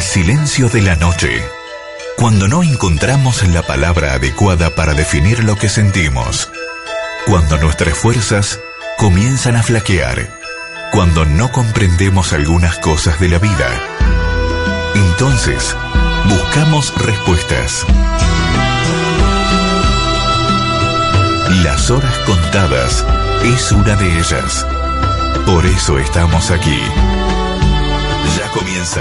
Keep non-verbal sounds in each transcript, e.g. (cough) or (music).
silencio de la noche. Cuando no encontramos la palabra adecuada para definir lo que sentimos. Cuando nuestras fuerzas comienzan a flaquear. Cuando no comprendemos algunas cosas de la vida. Entonces, buscamos respuestas. Las horas contadas es una de ellas. Por eso estamos aquí. Ya comienza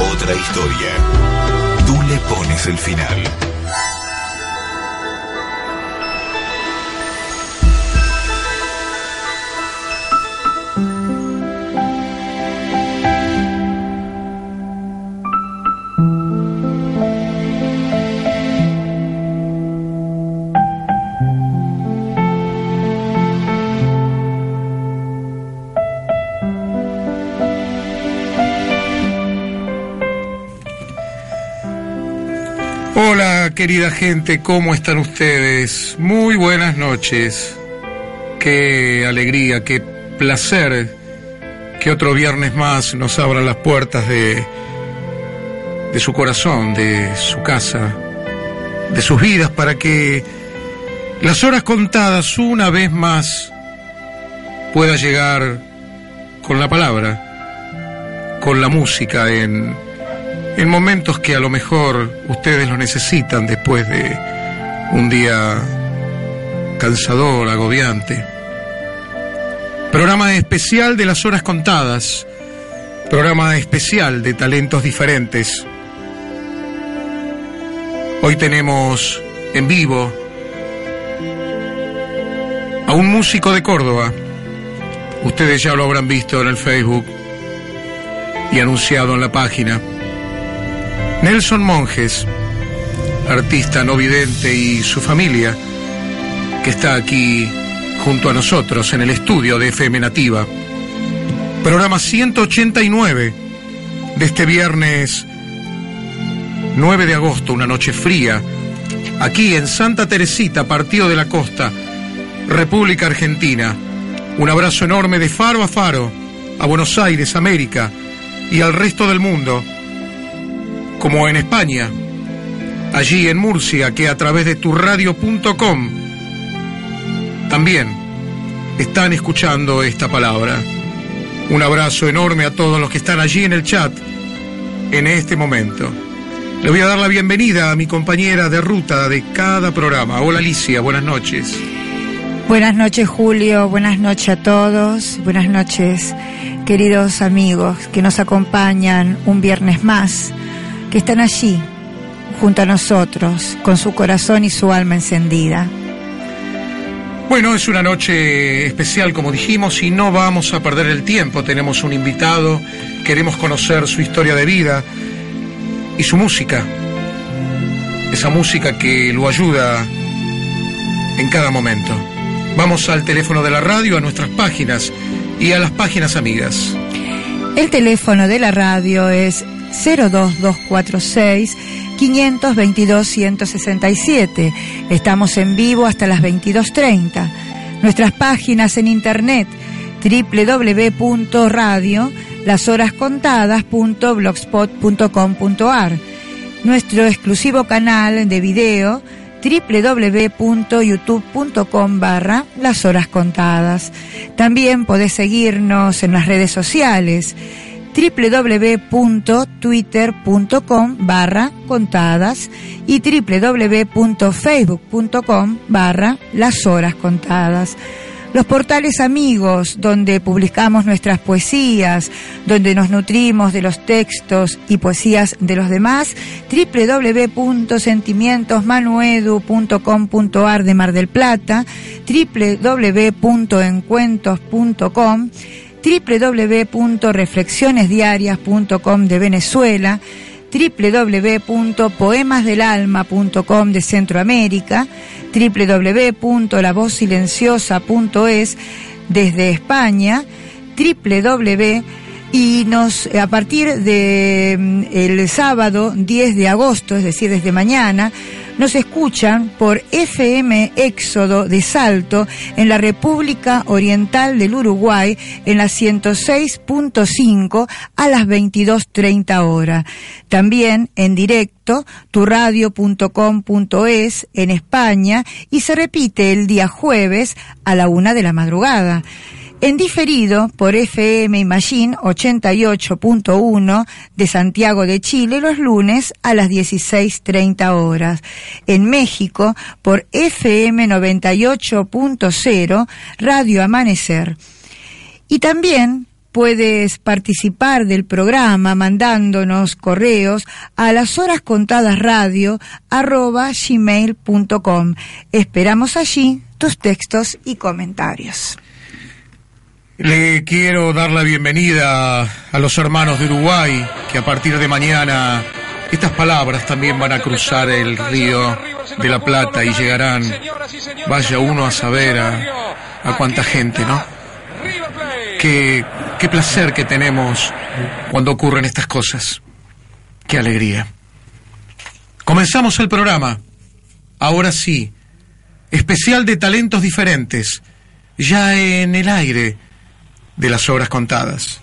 otra historia. Tú le pones el final. Querida gente, ¿cómo están ustedes? Muy buenas noches. Qué alegría, qué placer que otro viernes más nos abran las puertas de, de su corazón, de su casa, de sus vidas, para que las horas contadas una vez más pueda llegar con la palabra, con la música en en momentos que a lo mejor ustedes lo necesitan después de un día cansador, agobiante. Programa especial de las horas contadas, programa especial de talentos diferentes. Hoy tenemos en vivo a un músico de Córdoba. Ustedes ya lo habrán visto en el Facebook y anunciado en la página. Nelson Monjes, artista no vidente y su familia, que está aquí junto a nosotros en el estudio de FM Nativa. Programa 189 de este viernes 9 de agosto, una noche fría, aquí en Santa Teresita, Partido de la Costa, República Argentina. Un abrazo enorme de faro a faro, a Buenos Aires, América y al resto del mundo como en España, allí en Murcia, que a través de turradio.com también están escuchando esta palabra. Un abrazo enorme a todos los que están allí en el chat en este momento. Le voy a dar la bienvenida a mi compañera de ruta de cada programa. Hola Alicia, buenas noches. Buenas noches Julio, buenas noches a todos, buenas noches queridos amigos que nos acompañan un viernes más que están allí, junto a nosotros, con su corazón y su alma encendida. Bueno, es una noche especial, como dijimos, y no vamos a perder el tiempo. Tenemos un invitado, queremos conocer su historia de vida y su música. Esa música que lo ayuda en cada momento. Vamos al teléfono de la radio, a nuestras páginas y a las páginas amigas. El teléfono de la radio es 02246 522 167. Estamos en vivo hasta las 22.30. Nuestras páginas en internet www.radio lashorascontadas.blogspot.com.ar Nuestro exclusivo canal de video www.youtube.com barra las horas contadas. También podés seguirnos en las redes sociales www.twitter.com barra contadas y www.facebook.com barra las horas contadas. Los portales amigos donde publicamos nuestras poesías, donde nos nutrimos de los textos y poesías de los demás, www.sentimientosmanuedu.com.ar de Mar del Plata, www.encuentros.com www.reflexionesdiarias.com de Venezuela, www.poemasdelalma.com de Centroamérica, www.lavozsilenciosa.es desde España, www y nos a partir de mm, el sábado 10 de agosto, es decir, desde mañana, Nos escuchan por FM Éxodo de Salto en la República Oriental del Uruguay en la 106.5 a las 22.30 horas. También en directo turradio.com.es en España y se repite el día jueves a la una de la madrugada. En diferido por FM Imagine 88.1 de Santiago de Chile los lunes a las 16.30 horas. En México por FM 98.0 Radio Amanecer. Y también puedes participar del programa mandándonos correos a las horas contadas radio arroba gmail.com. Esperamos allí tus textos y comentarios. Le quiero dar la bienvenida a los hermanos de Uruguay, que a partir de mañana estas palabras también van a cruzar el río de la Plata y llegarán, vaya uno a saber a, cuánta gente, ¿no? Qué, qué placer que tenemos cuando ocurren estas cosas. Qué alegría. Comenzamos el programa. Ahora sí. Especial de talentos diferentes. Ya en el aire de las horas contadas.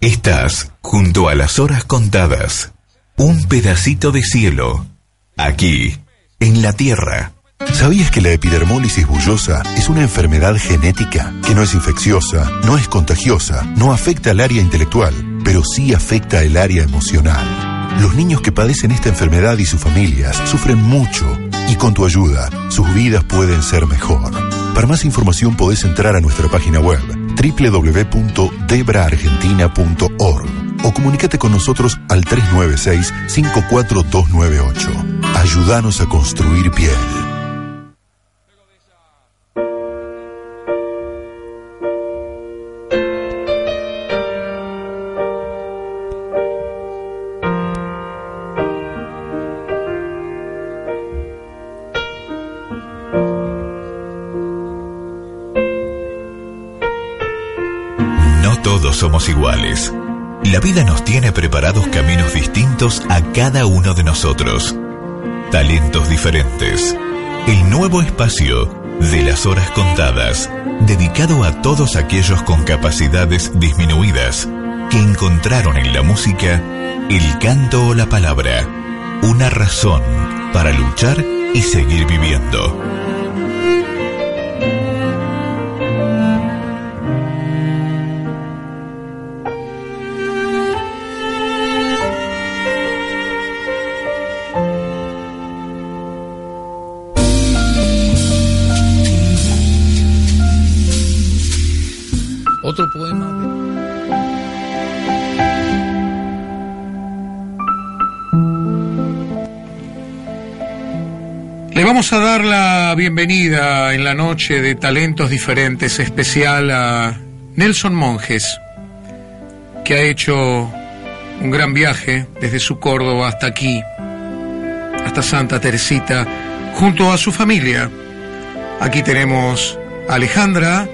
Estás junto a las horas contadas. Un pedacito de cielo. Aquí, en la Tierra. ¿Sabías que la epidermólisis bullosa es una enfermedad genética que no es infecciosa, no es contagiosa, no afecta al área intelectual, pero sí afecta el área emocional? Los niños que padecen esta enfermedad y sus familias sufren mucho y con tu ayuda sus vidas pueden ser mejor. Para más información podés entrar a nuestra página web www.debraargentina.org o comunícate con nosotros al 396-54298. Ayúdanos a construir piel. La vida nos tiene preparados caminos distintos a cada uno de nosotros. Talentos diferentes. El nuevo espacio de las horas contadas, dedicado a todos aquellos con capacidades disminuidas que encontraron en la música el canto o la palabra una razón para luchar y seguir viviendo. Vamos a dar la bienvenida en la noche de talentos diferentes especial a Nelson Monjes, que ha hecho un gran viaje desde su Córdoba hasta aquí, hasta Santa Teresita, junto a su familia. Aquí tenemos a Alejandra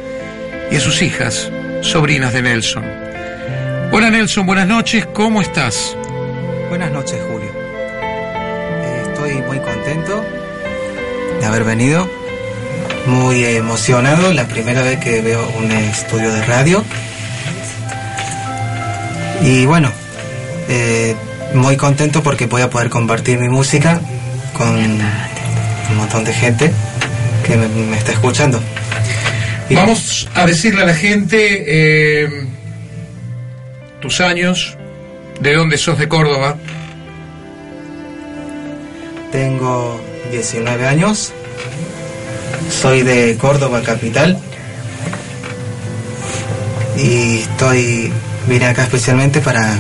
y a sus hijas, sobrinas de Nelson. Hola Nelson, buenas noches, ¿cómo estás? Buenas noches, Julio. Estoy muy contento de haber venido, muy emocionado, la primera vez que veo un estudio de radio. Y bueno, eh, muy contento porque voy a poder compartir mi música con un montón de gente que me, me está escuchando. Y- Vamos a decirle a la gente eh, tus años, de dónde sos de Córdoba. Tengo 19 años. Soy de Córdoba capital. Y estoy vine acá especialmente para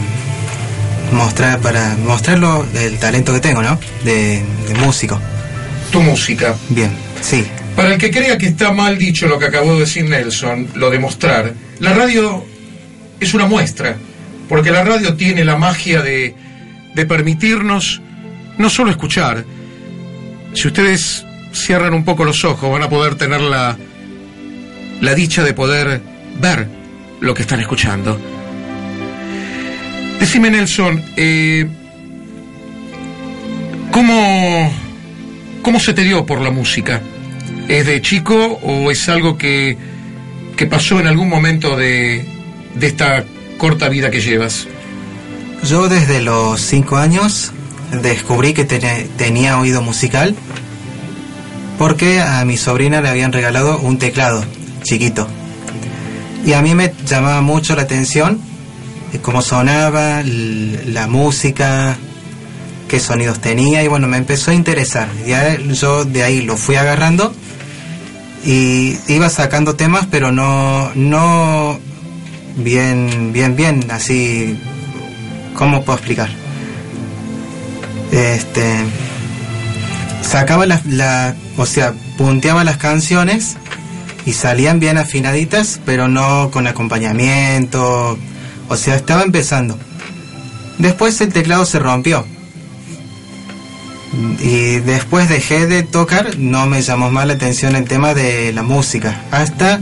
mostrar para mostrarlo el talento que tengo, ¿no? De, de músico. Tu música. Bien, sí. Para el que crea que está mal dicho lo que acabó de decir Nelson, lo de mostrar, la radio es una muestra, porque la radio tiene la magia de, de permitirnos no solo escuchar, si ustedes cierran un poco los ojos van a poder tener la, la dicha de poder ver lo que están escuchando. Decime, Nelson, eh, ¿cómo, ¿cómo se te dio por la música? ¿Es de chico o es algo que, que pasó en algún momento de, de esta corta vida que llevas? Yo desde los cinco años descubrí que tenía oído musical porque a mi sobrina le habían regalado un teclado chiquito. Y a mí me llamaba mucho la atención eh, cómo sonaba, la música, qué sonidos tenía y bueno, me empezó a interesar. Ya yo de ahí lo fui agarrando y iba sacando temas, pero no, no bien, bien, bien, así, ¿cómo puedo explicar? Este, sacaba la, o sea, punteaba las canciones y salían bien afinaditas, pero no con acompañamiento, o sea, estaba empezando. Después el teclado se rompió. Y después dejé de tocar, no me llamó más la atención el tema de la música. Hasta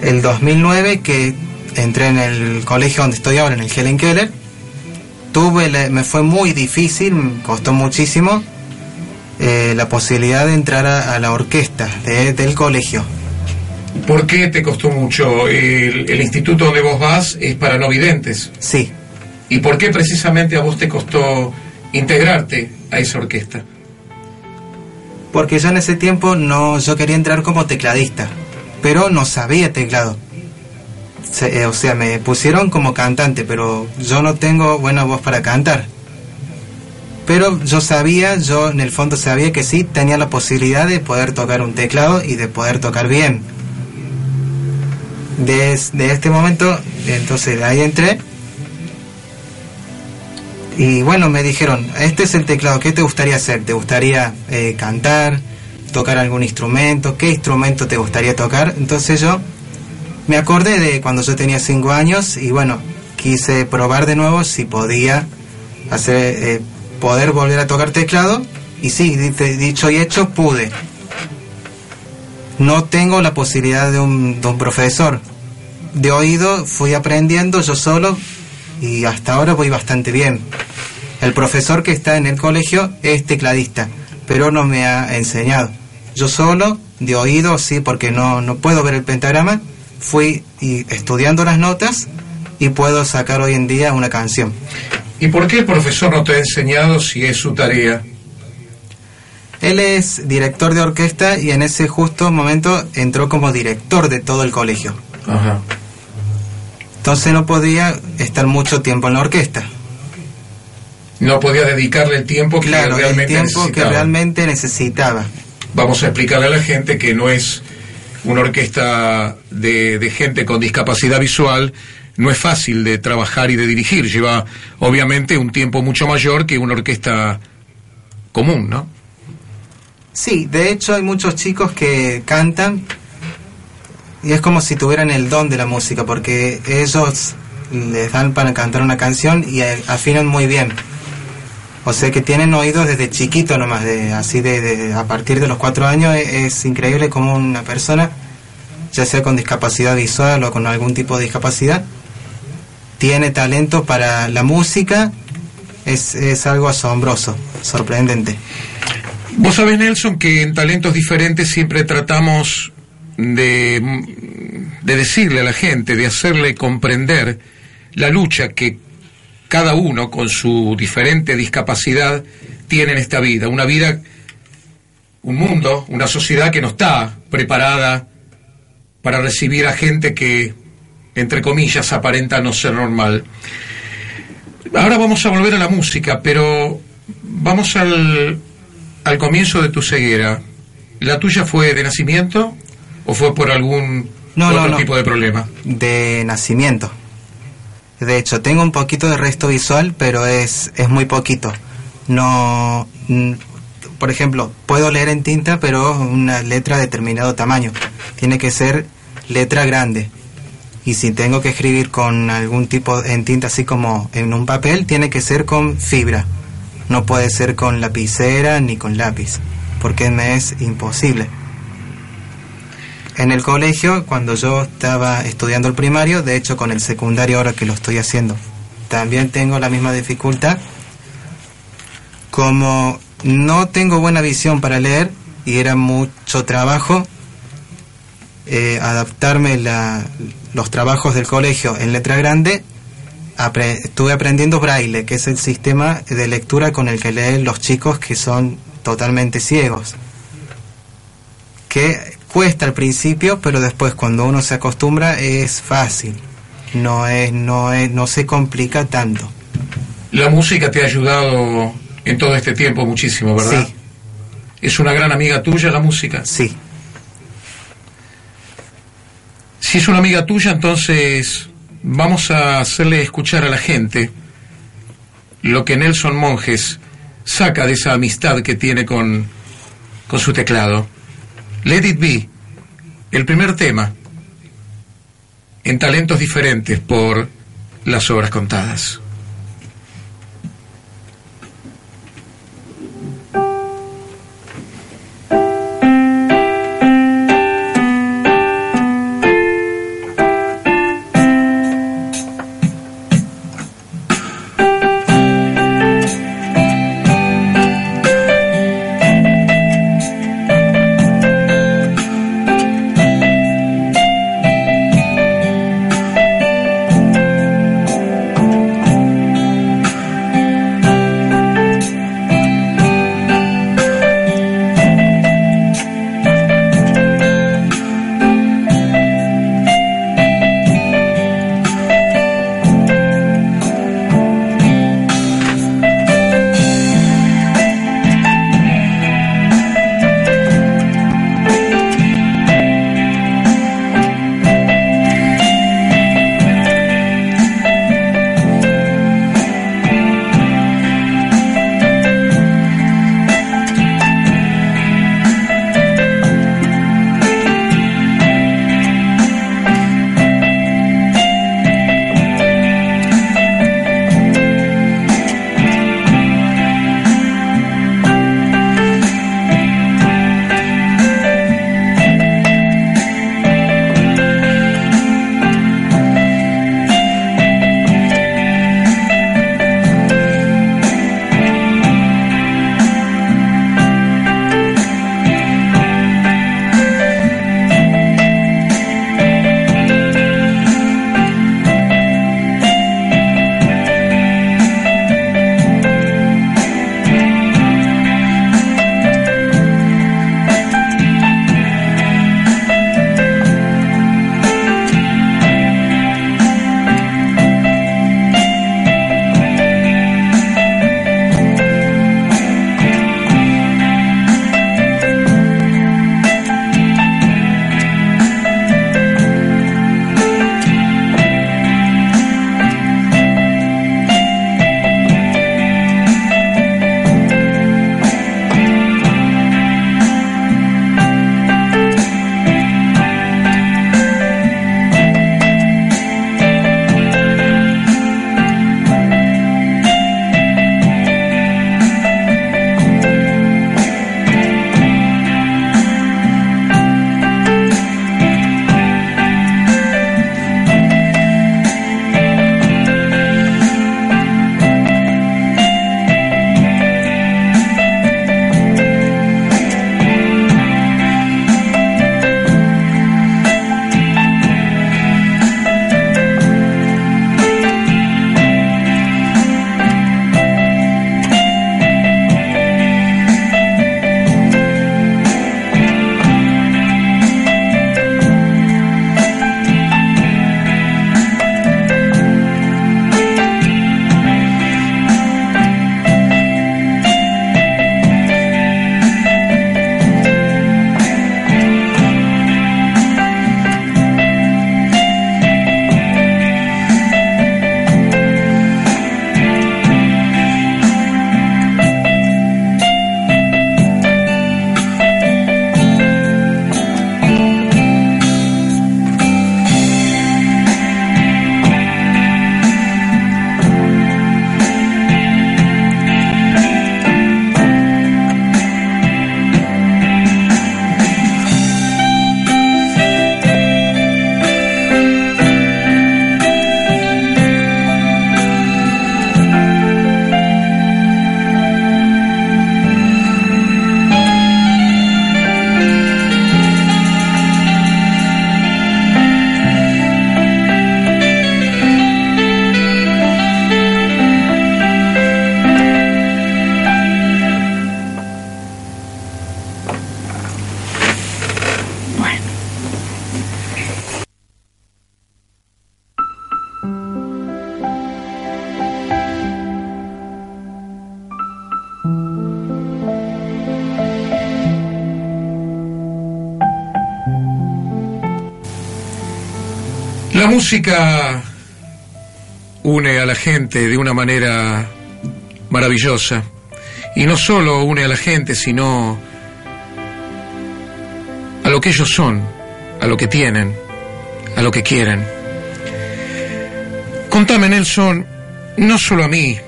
el 2009 que entré en el colegio donde estoy ahora, en el Helen Keller. Tuve, la- me fue muy difícil, me costó muchísimo eh, la posibilidad de entrar a, a la orquesta de- del colegio. ¿Por qué te costó mucho? El, el instituto donde vos vas es para no videntes. Sí, ¿Y por qué precisamente a vos te costó integrarte a esa orquesta? porque yo en ese tiempo no, yo quería entrar como tecladista, pero no sabía teclado. Se- eh, o sea, me pusieron como cantante, pero yo no tengo buena voz para cantar. Pero yo sabía, yo en el fondo sabía que sí tenía la posibilidad de poder tocar un teclado y de poder tocar bien. Desde este momento, entonces ahí entré. Y bueno, me dijeron, este es el teclado, ¿qué te gustaría hacer? ¿Te gustaría eh, cantar, tocar algún instrumento? ¿Qué instrumento te gustaría tocar? Entonces yo me acordé de cuando yo tenía cinco años y bueno, quise probar de nuevo si podía hacer, eh, poder volver a tocar teclado. Y sí, di- dicho y hecho, pude. No tengo la posibilidad de un, de un profesor. De oído fui aprendiendo yo solo y hasta ahora voy bastante bien. El profesor que está en el colegio es tecladista, pero no me ha enseñado. Yo solo, de oído, sí, porque no, no puedo ver el pentagrama, fui y estudiando las notas y puedo sacar hoy en día una canción. ¿Y por qué el profesor no te ha enseñado si es su tarea? Él es director de orquesta y en ese justo momento entró como director de todo el colegio. Ajá. Entonces no podía estar mucho tiempo en la orquesta. No podía dedicarle el tiempo que Claro, el realmente tiempo que realmente necesitaba. Vamos a explicarle a la gente que no es una orquesta de, gente con discapacidad visual, no es fácil de trabajar y de dirigir. Lleva, obviamente, un tiempo mucho mayor que una orquesta común, ¿no? Sí, de hecho hay muchos chicos que cantan y es como si tuvieran el don de la música porque ellos les dan para cantar una canción y eh, afinan muy bien. O sea que tienen oídos desde chiquito nomás, de, así de, a partir de los cuatro años es, es increíble como una persona, ya sea con discapacidad visual o con algún tipo de discapacidad, tiene talento para la música, es, es algo asombroso, sorprendente. Vos sabés, Nelson, que en talentos diferentes siempre tratamos de, de decirle a la gente, de hacerle comprender la lucha que cada uno con su diferente discapacidad tiene en esta vida. Una vida, un mundo, una sociedad que no está preparada para recibir a gente que, entre comillas, aparenta no ser normal. Ahora vamos a volver a la música, pero vamos al, al comienzo de tu ceguera. ¿La tuya fue de nacimiento o fue por algún No, otro no, no. tipo de problema? de nacimiento. De hecho, tengo un poquito de resto visual, pero es, es muy poquito. No, por ejemplo, puedo leer en tinta, pero una letra de determinado tamaño. Tiene que ser letra grande. Y si tengo que escribir con algún tipo en tinta, así como en un papel, tiene que ser con fibra. No puede ser con lapicera ni con lápiz, porque me es imposible. En el colegio, cuando yo estaba estudiando el primario, de hecho con el secundario ahora que lo estoy haciendo también tengo la misma dificultad. Como no tengo buena visión para leer y era mucho trabajo eh, adaptarme los trabajos del colegio en letra grande, estuve aprendiendo braille, que es el sistema de lectura con el que leen los chicos que son totalmente ciegos. Que cuesta al principio, pero después cuando uno se acostumbra es fácil. No es, no es, no se complica tanto. La música te ha ayudado en todo este tiempo muchísimo, ¿verdad? Sí. ¿Es una gran amiga tuya la música? Sí. Si es una amiga tuya, entonces vamos a hacerle escuchar a la gente lo que Nelson Monjes saca de esa amistad que tiene con, con su teclado. Let It Be, el primer tema, en talentos diferentes por las obras contadas. Música une a la gente de una manera maravillosa. Y no solo une a la gente, sino a lo que ellos son, a lo que tienen, a lo que quieren. Contame, Nelson, no solo a mí,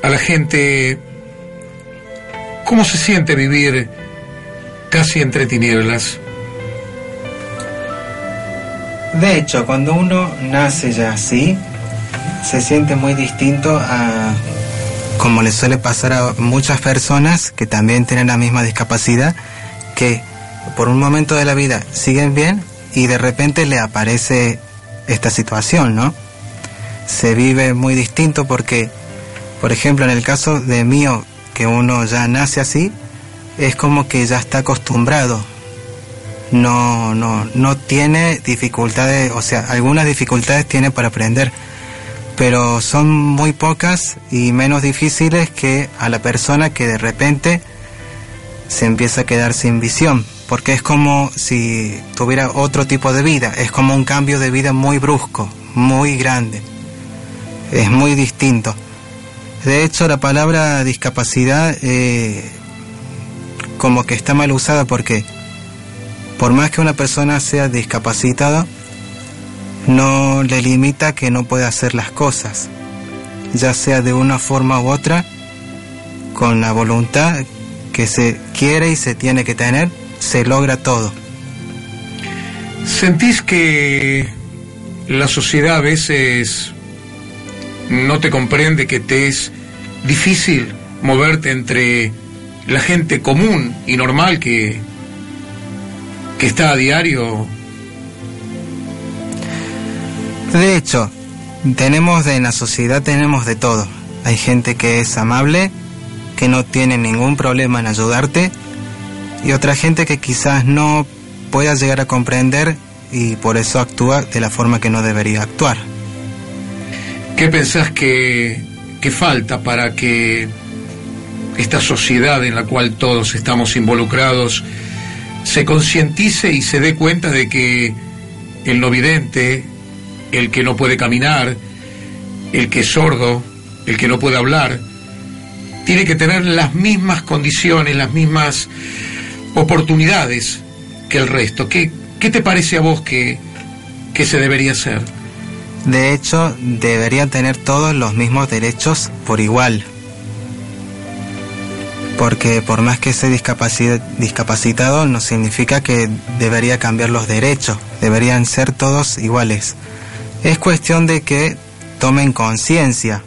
a la gente, cómo se siente vivir casi entre tinieblas. De hecho, cuando uno nace ya así, se siente muy distinto a como le suele pasar a muchas personas que también tienen la misma discapacidad, que por un momento de la vida siguen bien y de repente le aparece esta situación, ¿no? Se vive muy distinto porque, por ejemplo, en el caso de mío, que uno ya nace así, es como que ya está acostumbrado. No, no, no tiene dificultades, o sea, algunas dificultades tiene para aprender, pero son muy pocas y menos difíciles que a la persona que de repente se empieza a quedar sin visión, porque es como si tuviera otro tipo de vida, es como un cambio de vida muy brusco, muy grande, es muy distinto. De hecho, la palabra discapacidad eh, como que está mal usada porque por más que una persona sea discapacitada, no le limita que no pueda hacer las cosas, ya sea de una forma u otra, con la voluntad que se quiere y se tiene que tener, se logra todo. ¿Sentís que la sociedad a veces no te comprende que te es difícil moverte entre la gente común y normal que, que está a diario de hecho, tenemos en la sociedad tenemos de todo. Hay gente que es amable, que no tiene ningún problema en ayudarte, y otra gente que quizás no pueda llegar a comprender y por eso actúa de la forma que no debería actuar. ¿Qué pensás que, que falta para que esta sociedad en la cual todos estamos involucrados se concientice y se dé cuenta de que el no vidente, el que no puede caminar, el que es sordo, el que no puede hablar, tiene que tener las mismas condiciones, las mismas oportunidades que el resto. ¿Qué, qué te parece a vos que, que se debería hacer? De hecho, deberían tener todos los mismos derechos por igual. Porque por más que esté discapacitado, no significa que debería cambiar los derechos. Deberían ser todos iguales. Es cuestión de que tomen conciencia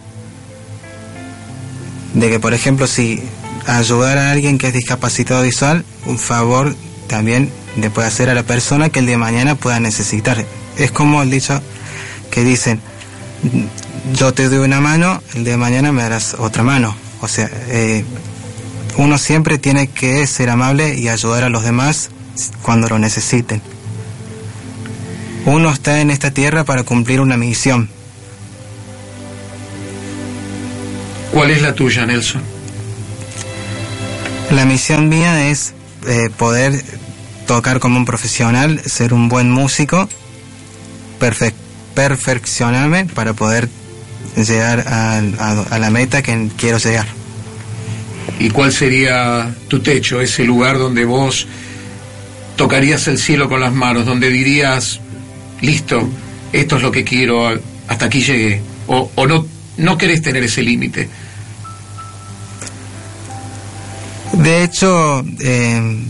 de que, por ejemplo, si ayudar a alguien que es discapacitado visual, un favor también le puede hacer a la persona que el de mañana pueda necesitar. Es como el dicho que dicen, yo te doy una mano, el de mañana me darás otra mano. O sea, eh, uno siempre tiene que ser amable y ayudar a los demás cuando lo necesiten. Uno está en esta tierra para cumplir una misión. ¿Cuál es la tuya, Nelson? La misión mía es eh, poder tocar como un profesional, ser un buen músico, perfeccionarme para poder llegar a, a la meta que quiero llegar. ¿Y cuál sería tu techo, ese lugar donde vos tocarías el cielo con las manos, donde dirías, listo, esto es lo que quiero, hasta aquí llegué, o, no, no querés tener ese límite. De hecho, eh,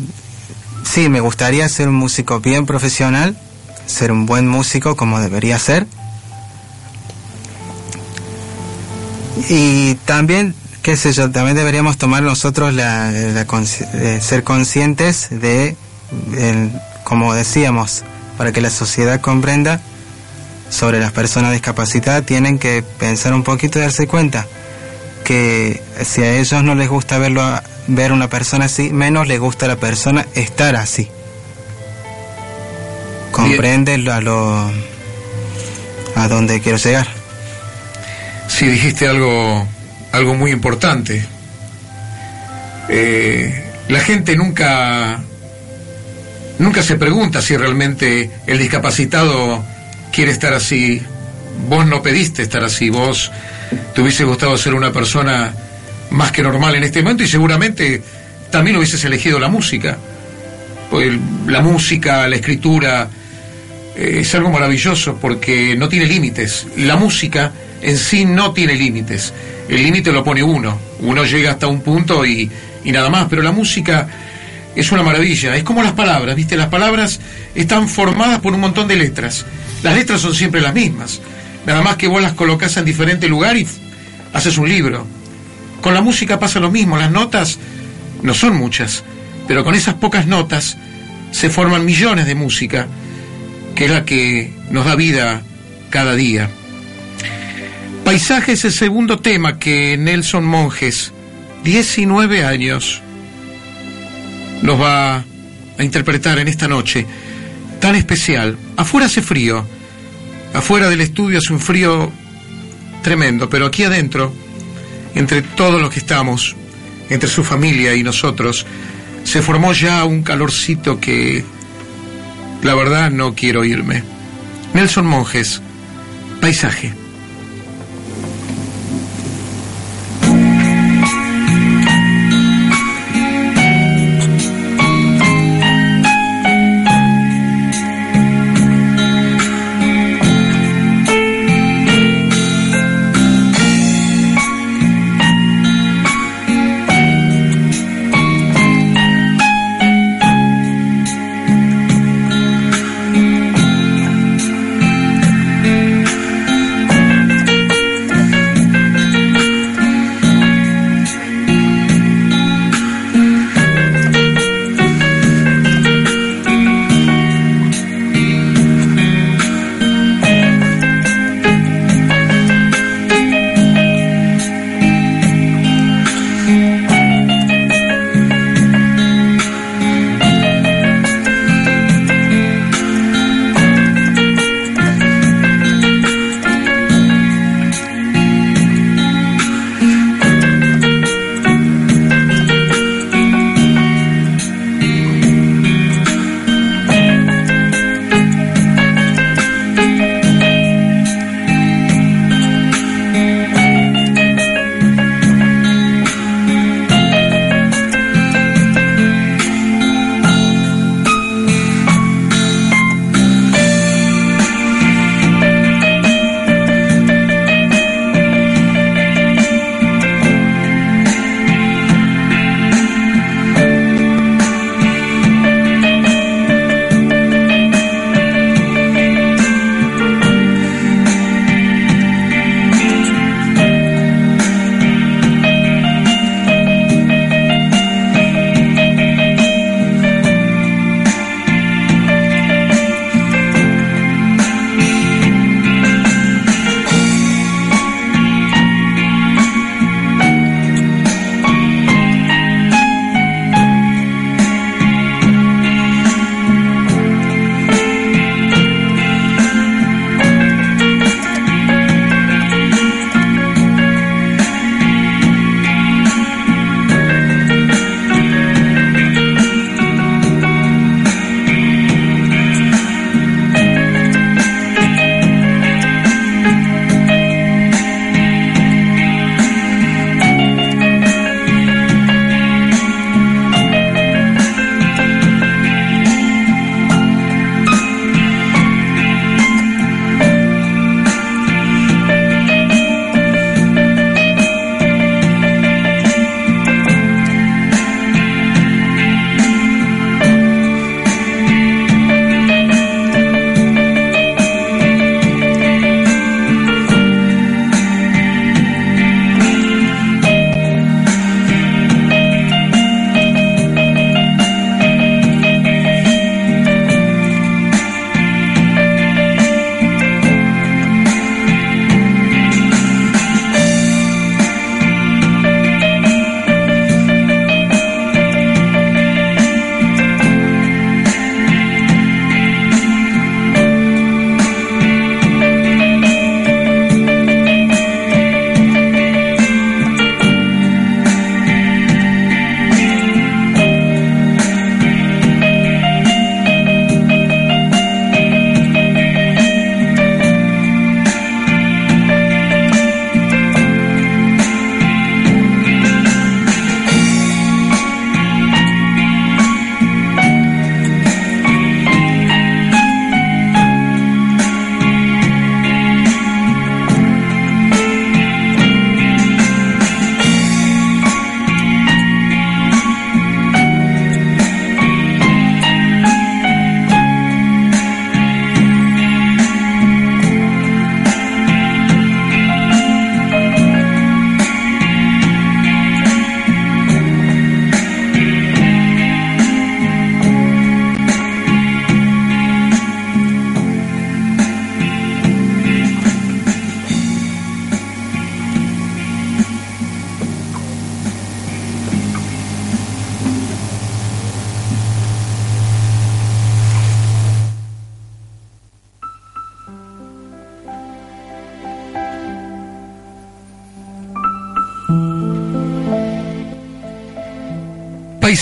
sí, me gustaría ser un músico bien profesional, ser un buen músico como debería ser. Y también, qué sé yo, también deberíamos tomar nosotros la, eh, ser conscientes de, como decíamos, para que la sociedad comprenda sobre las personas discapacitadas, tienen que pensar un poquito y darse cuenta que si a ellos no les gusta verlo ver una persona así, menos les gusta a la persona estar así. Comprende a lo a dónde quiero llegar. Sí, dijiste algo algo muy importante. Eh, la gente nunca nunca se pregunta si realmente el discapacitado quiere estar así. Vos no pediste estar así, vos te hubiese gustado ser una persona más que normal en este momento y seguramente también hubieses elegido la música. Pues la música, la escritura, eh, es algo maravilloso porque no tiene límites. La música en sí no tiene límites. El límite lo pone uno. Uno llega hasta un punto y, y nada más. Pero la música es una maravilla. Es como las palabras, ¿viste? Las palabras están formadas por un montón de letras. Las letras son siempre las mismas. Nada más que vos las colocas en diferente lugar y haces un libro. Con la música pasa lo mismo. Las notas no son muchas, pero con esas pocas notas se forman millones de música, que es la que nos da vida cada día. Paisaje es el segundo tema que Nelson Monjes, 19 años, nos va a interpretar en esta noche tan especial. Afuera hace frío, afuera del estudio hace un frío tremendo, pero aquí adentro, entre todos los que estamos, entre su familia y nosotros, se formó ya un calorcito que, la verdad, no quiero irme. Nelson Monjes, paisaje.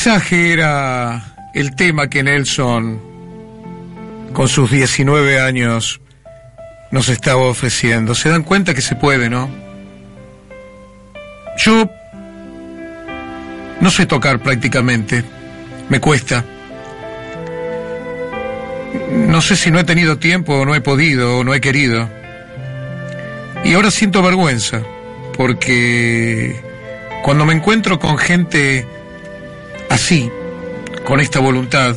Paisaje era el tema que Nelson, con sus 19 años, nos estaba ofreciendo. Se dan cuenta que se puede, ¿no? Yo no sé tocar prácticamente, me cuesta. No sé si no he tenido tiempo o no he podido o no he querido. Y ahora siento vergüenza, porque cuando me encuentro con gente así, con esta voluntad,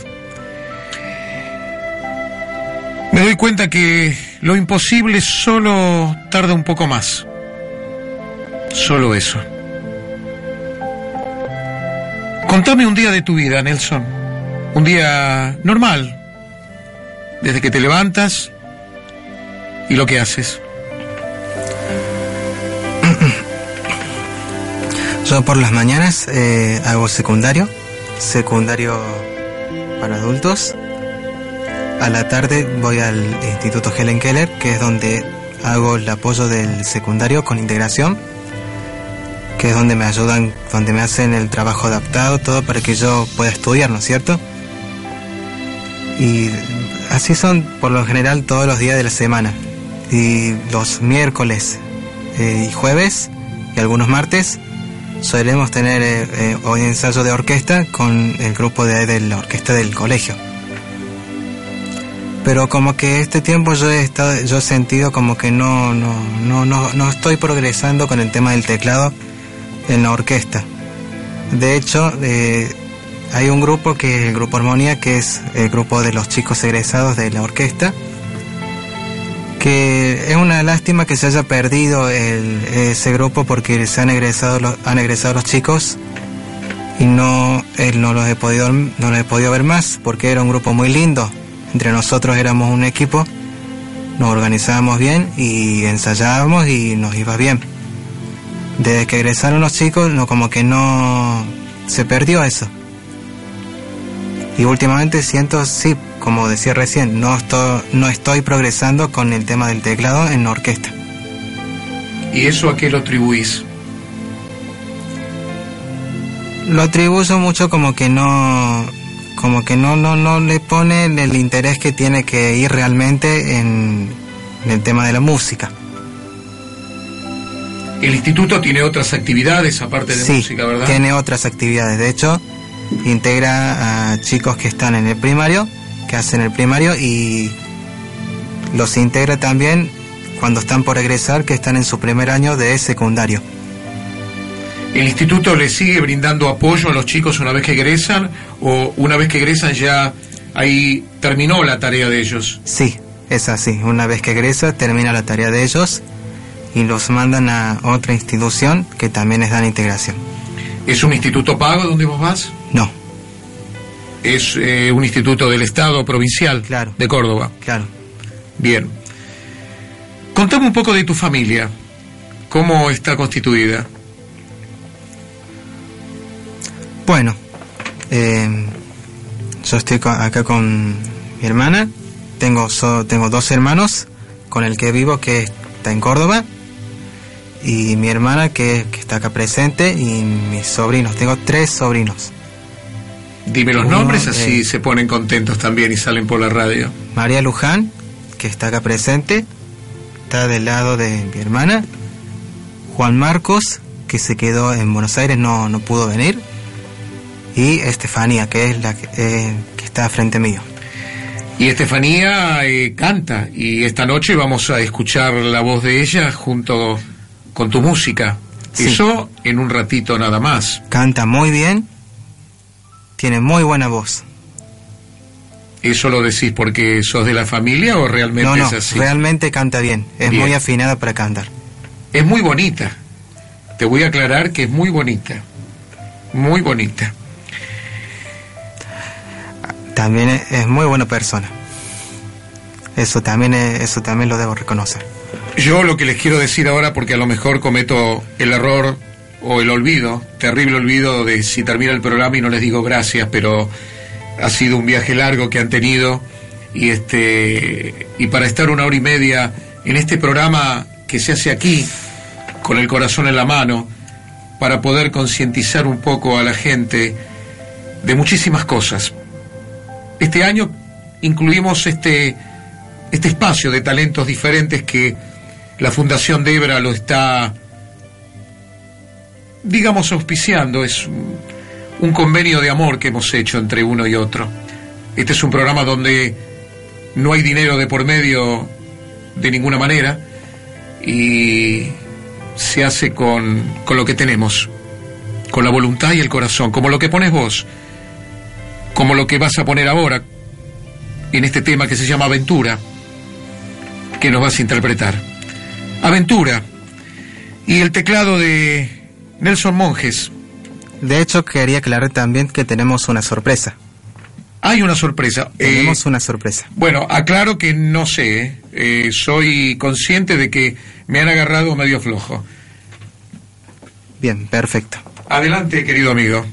me doy cuenta que lo imposible solo tarda un poco más. Solo eso. Contame un día de tu vida, Nelson. Un día normal. Desde que te levantas y lo que haces. Yo por las mañanas eh, hago secundario, secundario para adultos. A la tarde voy al Instituto Helen Keller, que es donde hago el apoyo del secundario con integración, que es donde me ayudan, donde me hacen el trabajo adaptado, todo para que yo pueda estudiar, ¿no es cierto? Y así son por lo general todos los días de la semana. Y los miércoles eh, y jueves y algunos martes solemos tener eh, eh, hoy ensayo de orquesta con el grupo de, la orquesta del colegio. Pero como que este tiempo yo he estado, yo he sentido como que no, no, no, no, no estoy progresando con el tema del teclado en la orquesta. De hecho, eh, hay un grupo que es el grupo Armonía, que es el grupo de los chicos egresados de la orquesta, que es una lástima que se haya perdido ese grupo porque se han egresado los, han egresado los chicos y no él no los he podido no los he podido ver más porque era un grupo muy lindo. Entre nosotros éramos un equipo nos organizábamos bien y ensayábamos y nos iba bien. Desde que egresaron los chicos no como que no se perdió eso. Y últimamente siento sí como decía recién, no estoy, no estoy progresando con el tema del teclado en la orquesta. ¿Y eso a qué lo atribuís? Lo atribuyo mucho como que no como que no no no le pone el interés que tiene que ir realmente en, en el tema de la música. El instituto tiene otras actividades aparte de sí, música, ¿verdad? Tiene otras actividades. De hecho, integra a chicos que están en el primario que hacen el primario y los integra también cuando están por egresar, que están en su primer año de secundario. ¿El instituto le sigue brindando apoyo a los chicos una vez que egresan o una vez que egresan ya ahí terminó la tarea de ellos? Sí, es así. Una vez que egresa termina la tarea de ellos y los mandan a otra institución que también les dan integración. ¿Es un instituto pago donde vos vas? Es eh, un instituto del Estado provincial Claro. de Córdoba. claro. Bien. Contame un poco de tu familia. ¿Cómo está constituida? Bueno, eh, yo estoy acá con mi hermana. Tengo, so- tengo dos hermanos con el que vivo que está en Córdoba. Y mi hermana que, que está acá presente. Y mis sobrinos. Tengo tres sobrinos. Dime los Uno, nombres, así eh, se ponen contentos también y salen por la radio. María Luján, que está acá presente. Está del lado de mi hermana. Juan Marcos, que se quedó en Buenos Aires, no, no pudo venir. Y Estefanía, que es la que, eh, que está frente mío. Y Estefanía eh, canta y esta noche vamos a escuchar la voz de ella junto con tu música. Sí. Eso en un ratito nada más. Canta muy bien, tiene muy buena voz. ¿Eso lo decís porque sos de la familia o realmente No, no, es así? realmente canta bien, es Bien. muy afinada para cantar. Es muy bonita. Te voy a aclarar que es muy bonita. Muy bonita. También es, es muy buena persona. Eso también, es- eso también lo debo reconocer. Yo lo que les quiero decir ahora, porque a lo mejor cometo el error o el olvido, terrible olvido de si termina el programa y no les digo gracias, pero ha sido un viaje largo que han tenido y este y para estar una hora y media en este programa que se hace aquí con el corazón en la mano para poder concientizar un poco a la gente de muchísimas cosas. Este año incluimos este, este espacio de talentos diferentes que la Fundación Debra lo está, digamos, auspiciando. Es un convenio de amor que hemos hecho entre uno y otro. Este es un programa donde no hay dinero de por medio de ninguna manera y se hace con, con lo que tenemos, con la voluntad y el corazón, como lo que pones vos, como lo que vas a poner ahora en este tema que se llama Aventura, que nos vas a interpretar. Aventura y el teclado de Nelson Monjes. De hecho, quería aclarar también que tenemos una sorpresa. Hay una sorpresa. Eh, tenemos una sorpresa. Bueno, aclaro que no sé. Eh, soy consciente de que me han agarrado medio flojo. Bien, perfecto. Adelante, querido amigo.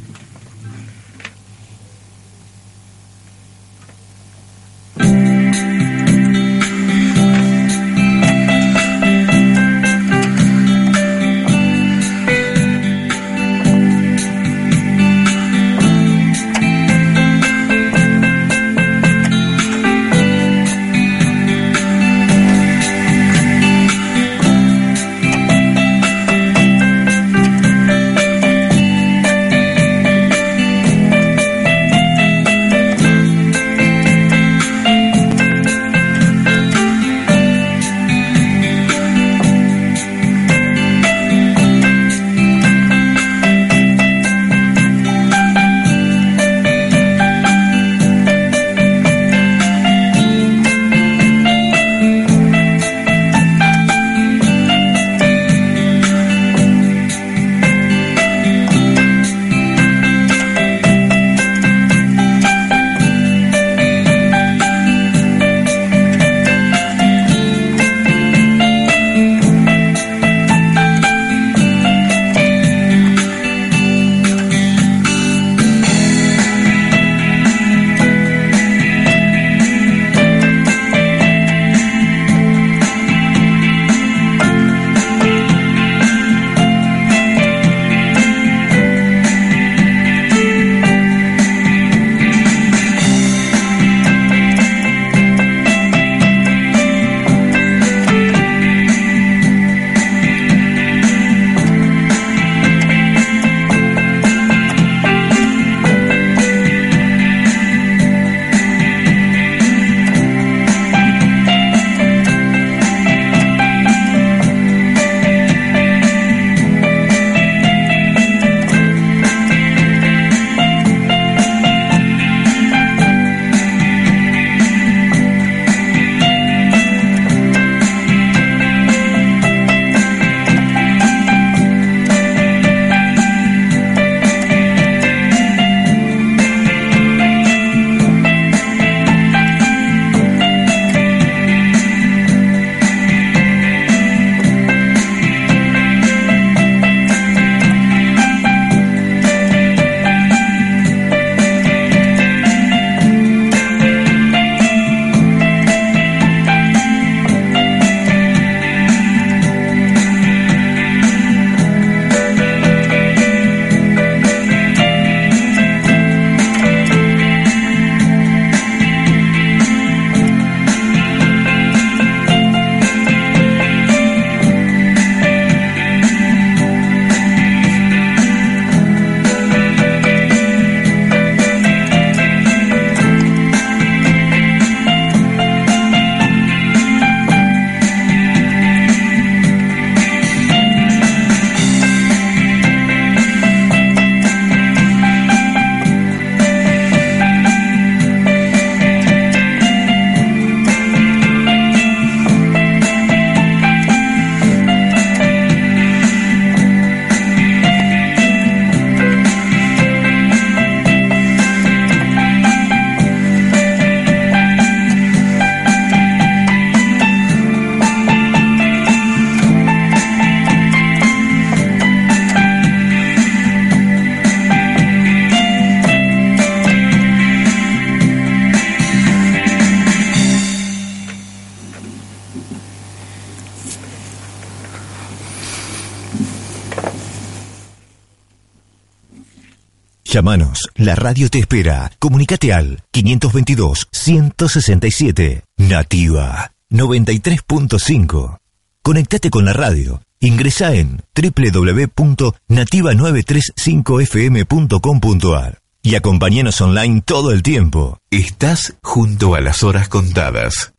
Llámanos, la radio te espera. Comunicate al 522-167. Nativa 93.5. Conectate con la radio. Ingresa en www.nativa935fm.com.ar y acompáñanos online todo el tiempo. Estás junto a las horas contadas.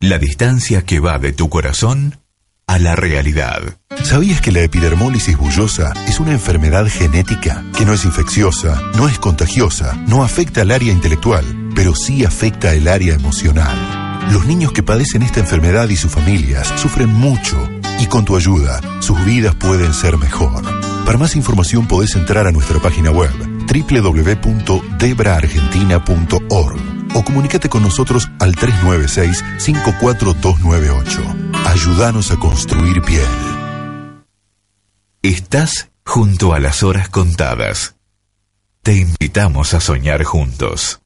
La distancia que va de tu corazón a la realidad. ¿Sabías que la epidermólisis bullosa es una enfermedad genética que no es infecciosa, no es contagiosa, no afecta al área intelectual, pero sí afecta el área emocional? Los niños que padecen esta enfermedad y sus familias sufren mucho y con tu ayuda sus vidas pueden ser mejor. Para más información podés entrar a nuestra página web www.debraargentina.org o comunícate con nosotros al 396-54298. Ayúdanos a construir piel. Estás junto a las horas contadas. Te invitamos a soñar juntos.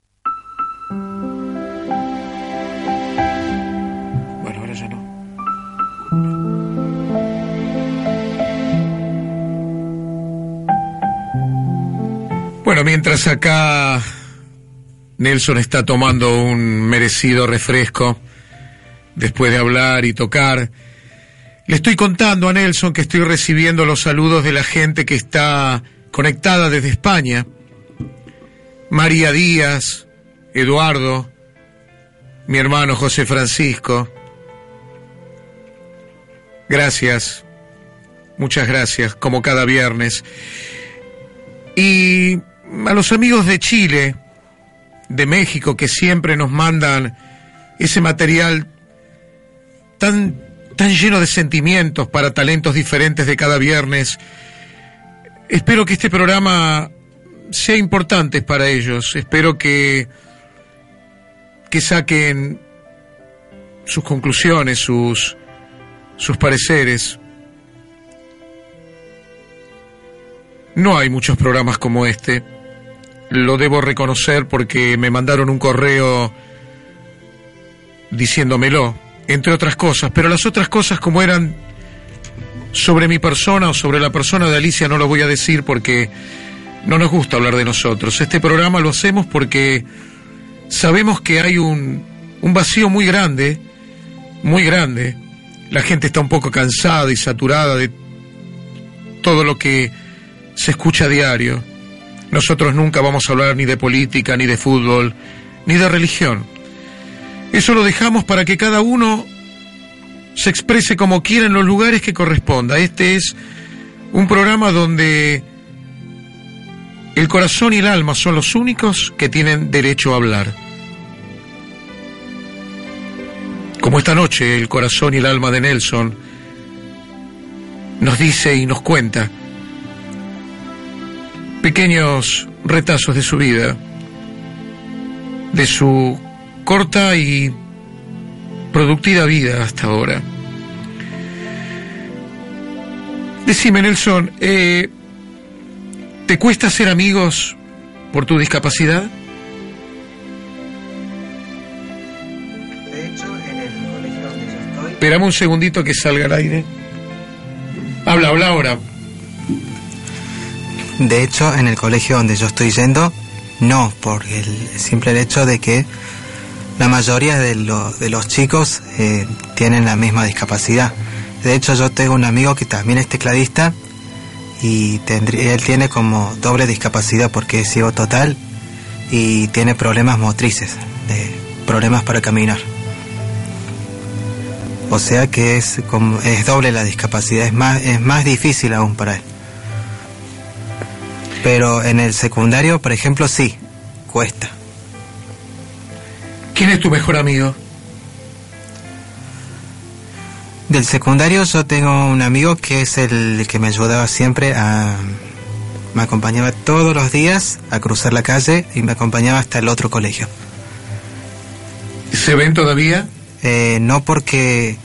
Bueno, ahora ya no. Bueno, mientras acá Nelson está tomando un merecido refresco después de hablar y tocar, le estoy contando a Nelson que estoy recibiendo los saludos de la gente que está conectada desde España. María Díaz, Eduardo, mi hermano José Francisco. Gracias, muchas gracias, como cada viernes. Y a los amigos de Chile, de México, que siempre nos mandan ese material tan, tan lleno de sentimientos para talentos diferentes de cada viernes. Espero que este programa sea importante para ellos. Espero que, que saquen sus conclusiones, sus, sus pareceres. No hay muchos programas como este. Lo debo reconocer porque me mandaron un correo diciéndomelo, entre otras cosas, pero las otras cosas como eran sobre mi persona o sobre la persona de Alicia no lo voy a decir porque no nos gusta hablar de nosotros. Este programa lo hacemos porque sabemos que hay un, un vacío muy grande, muy grande. La gente está un poco cansada y saturada de todo lo que se escucha a diario. Nosotros nunca vamos a hablar ni de política, ni de fútbol, ni de religión. Eso lo dejamos para que cada uno se exprese como quiera en los lugares que corresponda. Este es un programa donde el corazón y el alma son los únicos que tienen derecho a hablar. Como esta noche el corazón y el alma de Nelson nos dice y nos cuenta pequeños retazos de su vida, de su corta y productiva vida hasta ahora. Decime, Nelson, eh, ¿te cuesta ser amigos por tu discapacidad? De hecho, en el colegio donde yo estoy, Esperame un segundito que salga al aire. Habla, habla ahora. de hecho, en el colegio donde yo estoy yendo, no, por el simple hecho de que la mayoría de, lo- de los chicos eh, tienen la misma discapacidad. De hecho, yo tengo un amigo que también es tecladista y él tiene como doble discapacidad porque es ciego total y tiene problemas motrices, problemas para caminar. O sea que es como es doble la discapacidad, es más difícil aún para él. Pero en el secundario, por ejemplo, sí, cuesta. ¿Quién es tu mejor amigo? Del secundario yo tengo un amigo que es el que me ayudaba siempre a... Me acompañaba todos los días a cruzar la calle y me acompañaba hasta el otro colegio. ¿Se ven todavía? Eh, no porque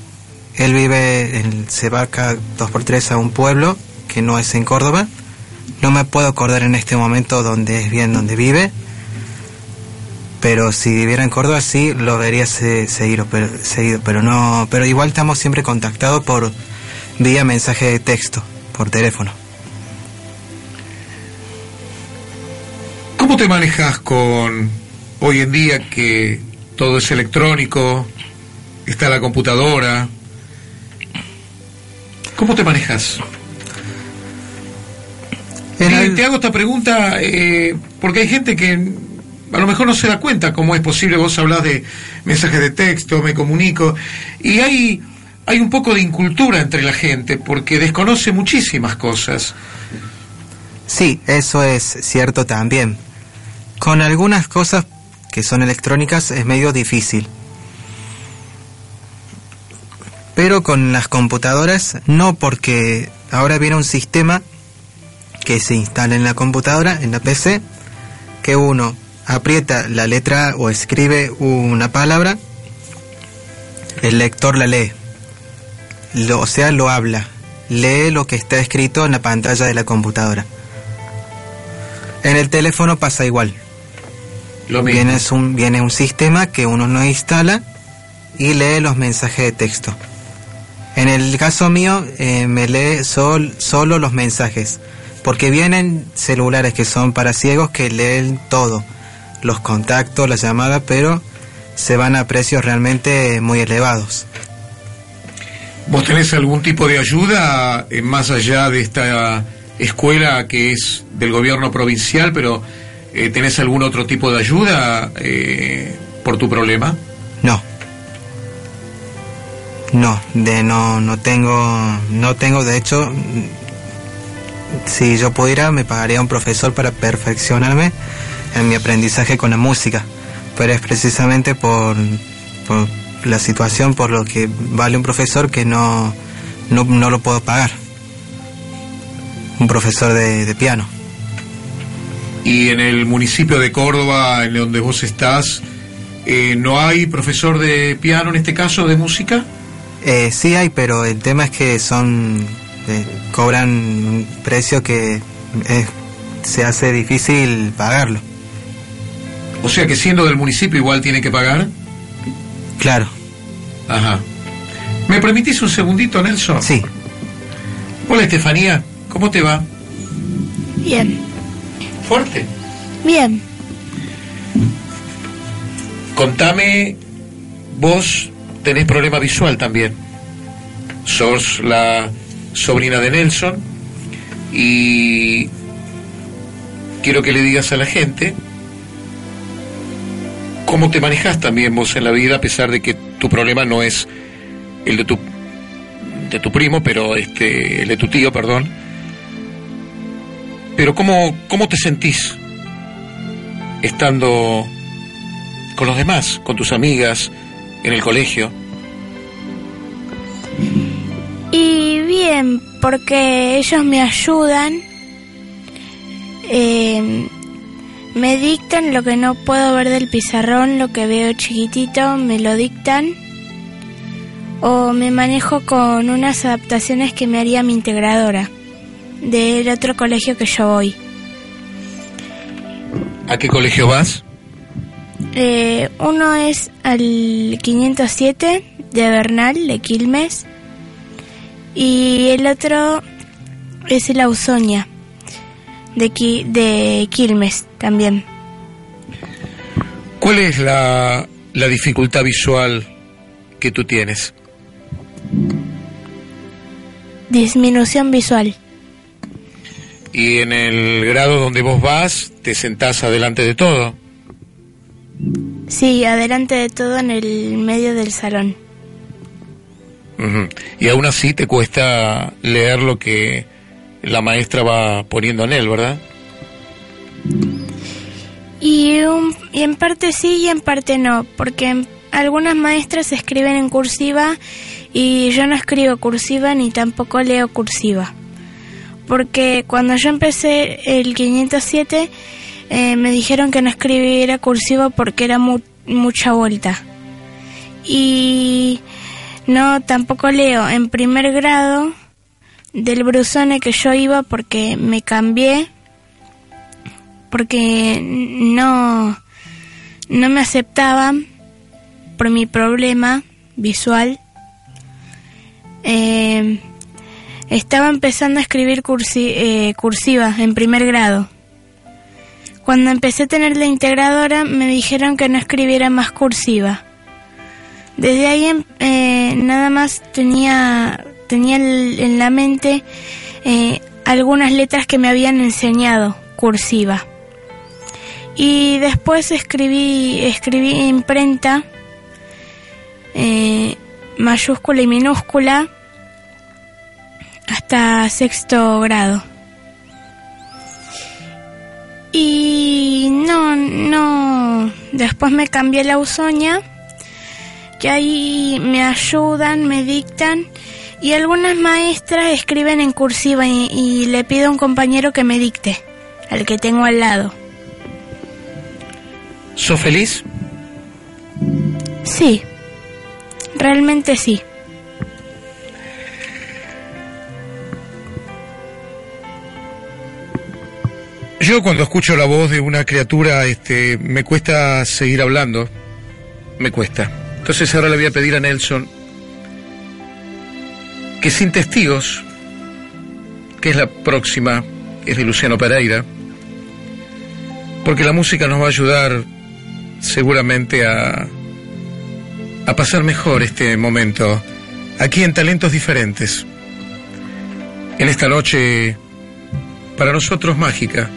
él vive, en, se va acá dos por tres a un pueblo que no es en Córdoba. No me puedo acordar en este momento dónde es bien donde vive. Pero si viviera en Córdoba sí lo vería se- seguido, pero, seguido, pero no, pero igual estamos siempre contactados por vía mensaje de texto, por teléfono. te manejas con hoy en día que todo es electrónico, está la computadora? ¿Cómo te manejas? Te, te hago esta pregunta eh, porque hay gente que a lo mejor no se da cuenta cómo es posible, vos hablas de mensajes de texto, me comunico, y hay, hay un poco de incultura entre la gente porque desconoce muchísimas cosas. Sí, eso es cierto también. Con algunas cosas que son electrónicas es medio difícil. Pero con las computadoras no porque ahora viene un sistema que se instala en la computadora, en la PC, que uno aprieta la letra o escribe una palabra, el lector la lee. o sea, lo habla. Lee lo que está escrito en la pantalla de la computadora. En el teléfono pasa igual. Lo viene, un, viene un sistema que uno no instala y lee los mensajes de texto. En el caso mío, eh, me lee sol, solo los mensajes, porque vienen celulares que son para ciegos que leen todo, los contactos, las llamadas, pero se van a precios realmente muy elevados. ¿Vos tenés algún tipo de ayuda eh, más allá de esta escuela que es del gobierno provincial, pero eh, tenés algún otro tipo de ayuda por tu problema? No. No, de no, no tengo, no tengo, de hecho, si yo pudiera me pagaría un profesor para perfeccionarme en mi aprendizaje con la música, pero es precisamente por, por la situación por lo que vale un profesor que no, no, no lo puedo pagar, un profesor de, de piano. Y en el municipio de Córdoba, en donde vos estás, eh, ¿no hay profesor de piano en este caso, de música? Eh, sí hay, pero el tema es que son eh, cobran un precio que se hace difícil pagarlo. O sea que siendo del municipio igual tiene que pagar. Claro. Ajá. ¿Me permitís un segundito, Nelson? Sí. Hola, Estefanía. ¿Cómo te va? Bien. ¿Fuerte? Bien. Contame vos tenés problema visual también. Sos la sobrina de Nelson y quiero que le digas a la gente cómo te manejas también vos en la vida a pesar de que tu problema no es el de tu de tu primo, pero este el de tu tío, perdón. Pero cómo cómo te sentís estando con los demás, con tus amigas, en el colegio? Y bien, porque ellos me ayudan, eh, me dictan lo que no puedo ver del pizarrón, lo que veo chiquitito, me lo dictan. O me manejo con unas adaptaciones que me haría mi integradora del otro colegio que yo voy. ¿A qué colegio vas? Eh, uno es al 507 de Bernal, de Quilmes. Y el otro es el Ausonia, de, de Quilmes también. ¿Cuál es la, la dificultad visual que tú tienes? Disminución visual. ¿Y en el grado donde vos vas, te sentás adelante de todo? Sí, adelante de todo en el medio del salón. Y aún así te cuesta leer lo que la maestra va poniendo en él, ¿verdad? Y, y en parte sí y en parte no, porque algunas maestras escriben en cursiva y yo no escribo cursiva ni tampoco leo cursiva. Porque cuando yo empecé el 507 eh, me dijeron que no escribiera cursiva porque era mucha vuelta. Y no, tampoco leo en primer grado del Brusone que yo iba porque me cambié, porque no, no me aceptaban por mi problema visual. Eh, estaba empezando a escribir cursi, eh, cursiva en primer grado cuando empecé a tener la integradora me dijeron que no escribiera más cursiva. Desde ahí em, eh, nada más tenía, tenía en la mente eh, algunas letras que me habían enseñado cursiva. Y después escribí, escribí imprenta, eh, mayúscula y minúscula, hasta sexto grado. Y no, no, después me cambié la usoña, que ahí me ayudan, me dictan, y algunas maestras escriben en cursiva y, y le pido a un compañero que me dicte, al que tengo al lado. ¿Sos feliz? Sí, realmente sí. Yo cuando escucho la voz de una criatura, este, me cuesta seguir hablando, me cuesta. Entonces ahora le voy a pedir a Nelson que sin testigos, que es la próxima, es de Luciano Pereira, porque la música nos va a ayudar seguramente a, a pasar mejor este momento aquí en Talentos Diferentes. En esta noche, para nosotros mágica,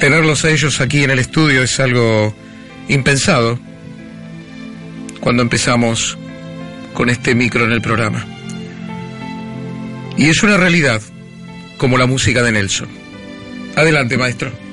tenerlos a ellos aquí en el estudio es algo impensado cuando empezamos con este micro en el programa. Y es una realidad, como la música de Nelson. Adelante, maestro.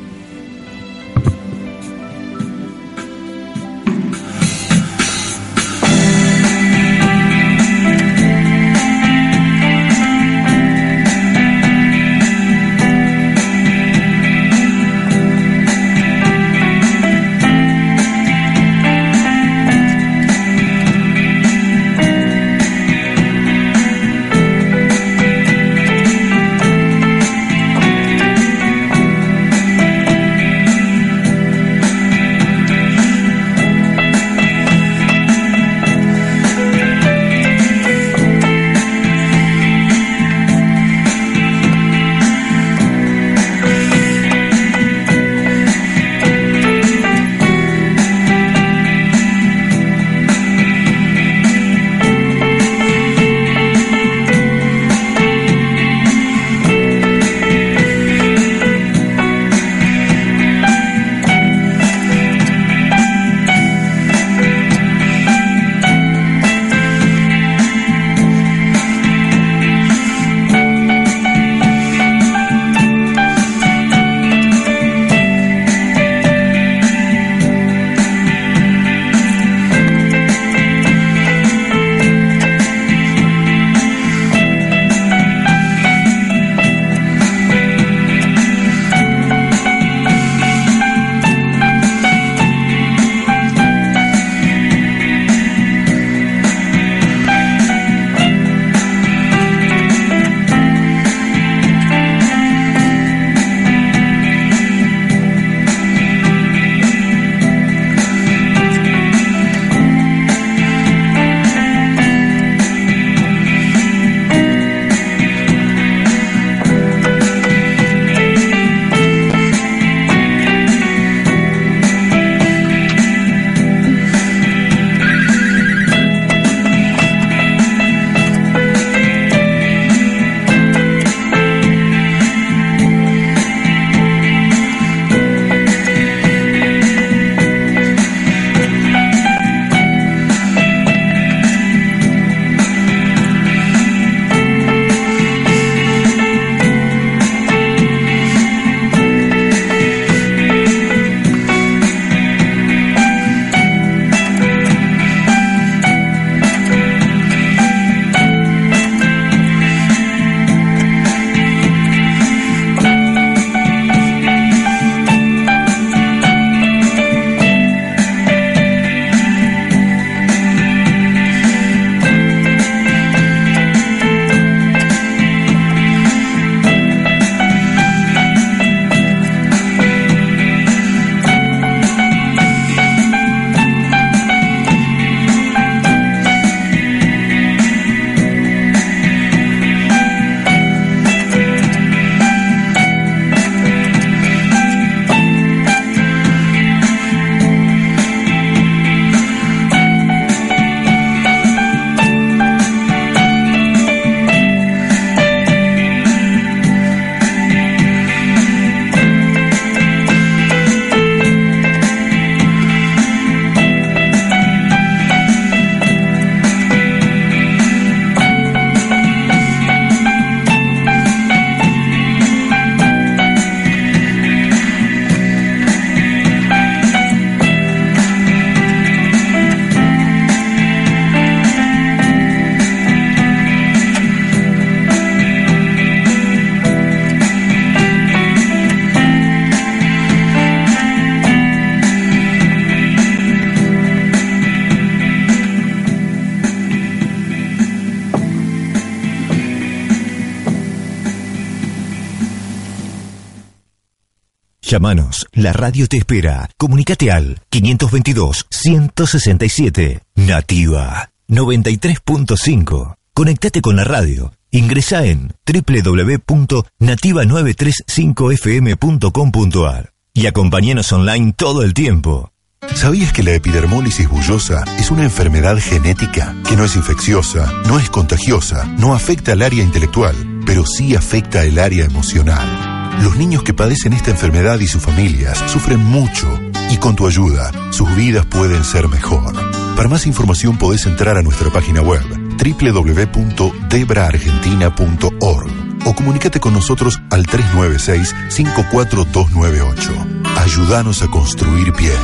Llámanos, la radio te espera. Comunicate al 522-167. Nativa 93.5. Conectate con la radio. Ingresa en www.nativa935fm.com.ar y acompáñanos online todo el tiempo. ¿Sabías que la epidermólisis bullosa es una enfermedad genética que no es infecciosa, no es contagiosa, no afecta al área intelectual, pero sí afecta el área emocional? Los niños que padecen esta enfermedad y sus familias sufren mucho y con tu ayuda sus vidas pueden ser mejor. Para más información podés entrar a nuestra página web www.debraargentina.org o comunícate con nosotros al 396-54298. Ayúdanos a construir piel.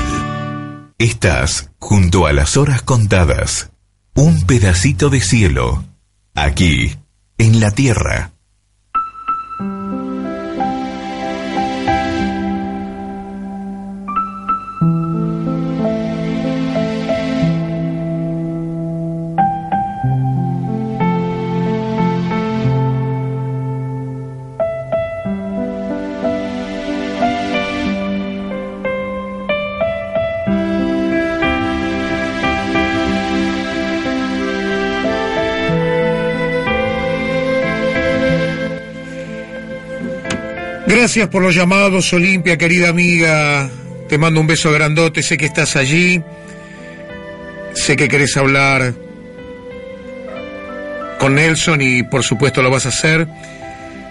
Estás junto a las horas contadas. Un pedacito de cielo. Aquí, en la tierra. Gracias por los llamados, Olimpia, querida amiga. Te mando un beso grandote, sé que estás allí. Sé que querés hablar con Nelson y por supuesto lo vas a hacer.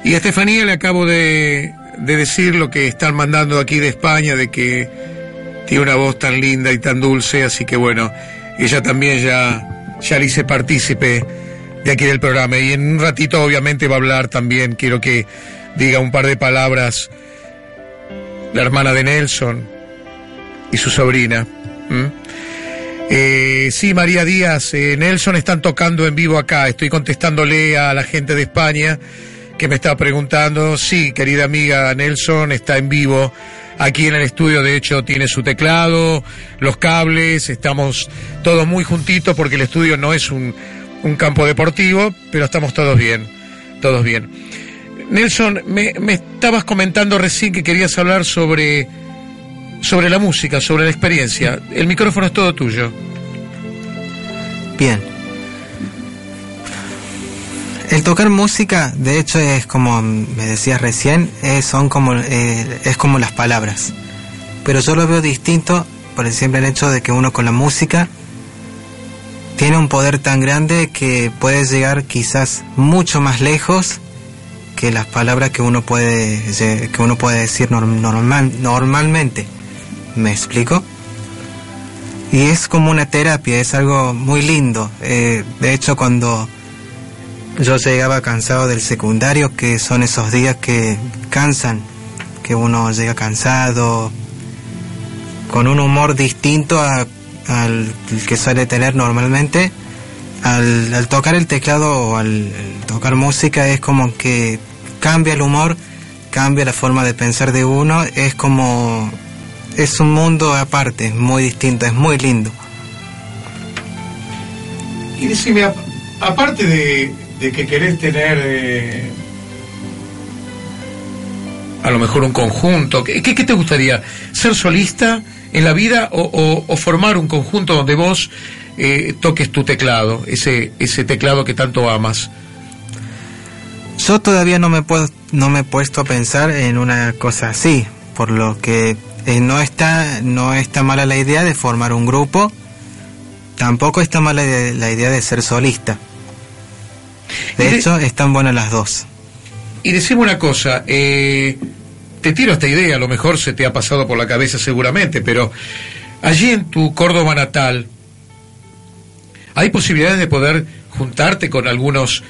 Y a Estefanía le acabo de, de decir lo que están mandando aquí de España, de que tiene una voz tan linda y tan dulce, así que bueno, ella también ya, ya le hice partícipe de aquí del programa. Y en un ratito obviamente va a hablar también, quiero que diga un par de palabras la hermana de Nelson y su sobrina. Eh, sí, María Díaz, eh, Nelson están tocando en vivo acá. Estoy contestándole a la gente de España que me está preguntando. Sí, querida amiga, Nelson está en vivo aquí en el estudio. De hecho, tiene su teclado, los cables. Estamos todos muy juntitos porque el estudio no es un, un campo deportivo, pero estamos todos bien. Todos bien. Nelson, me, me, estabas comentando recién que querías hablar sobre, sobre la música, sobre la experiencia. El micrófono es todo tuyo. Bien. El tocar música, de hecho, es como me decías recién, es, son como, eh, es como las palabras. Pero yo lo veo distinto por el simple hecho de que uno con la música tiene un poder tan grande que puede llegar quizás mucho más lejos que las palabras que uno puede que uno puede decir normal, normalmente. ¿Me explico? Y es como una terapia, es algo muy lindo. Eh, de hecho, cuando yo llegaba cansado del secundario, que son esos días que cansan, que uno llega cansado, con un humor distinto al que suele tener normalmente, al, tocar el teclado o al tocar música es como que cambia el humor, cambia la forma de pensar de uno, es como es un mundo aparte, muy distinto, es muy lindo. Y decime, aparte de, que querés tener eh, a lo mejor un conjunto, ¿qué, ¿qué, te gustaría? ¿Ser solista en la vida o, o formar un conjunto donde vos eh, toques tu teclado, ese, ese teclado que tanto amas? Yo todavía no me, puedo, no me he puesto a pensar en una cosa así, por lo que eh, no, está, no está mala la idea de formar un grupo, tampoco está mala la idea de ser solista. De, hecho, están buenas las dos. Y decime una cosa, eh, te tiro esta idea, a lo mejor se te ha pasado por la cabeza seguramente, pero allí en tu Córdoba natal, ¿Hay posibilidades de poder juntarte con algunos,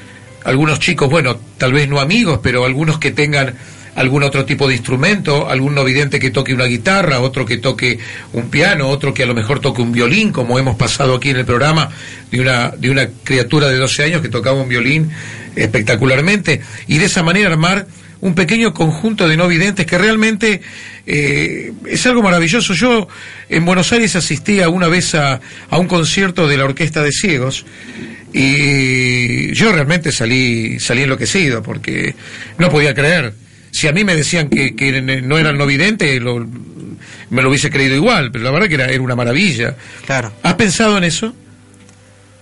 algunos chicos, bueno, tal vez no amigos, pero algunos que tengan algún otro tipo de instrumento, algún no vidente que toque una guitarra, otro que toque un piano, otro que a lo mejor toque un violín, como hemos pasado aquí en el programa, de una, de una criatura de 12 años que tocaba un violín espectacularmente, y de esa manera armar un pequeño conjunto de no videntes que realmente eh, es algo maravilloso. Yo en Buenos Aires asistía una vez a, a, un concierto de la Orquesta de Ciegos y yo realmente salí, salí enloquecido porque no podía creer. si a mí me decían que, que no eran no vidente, lo, me lo hubiese creído igual, pero la verdad que era, era una maravilla. Claro. ¿Has pensado en eso?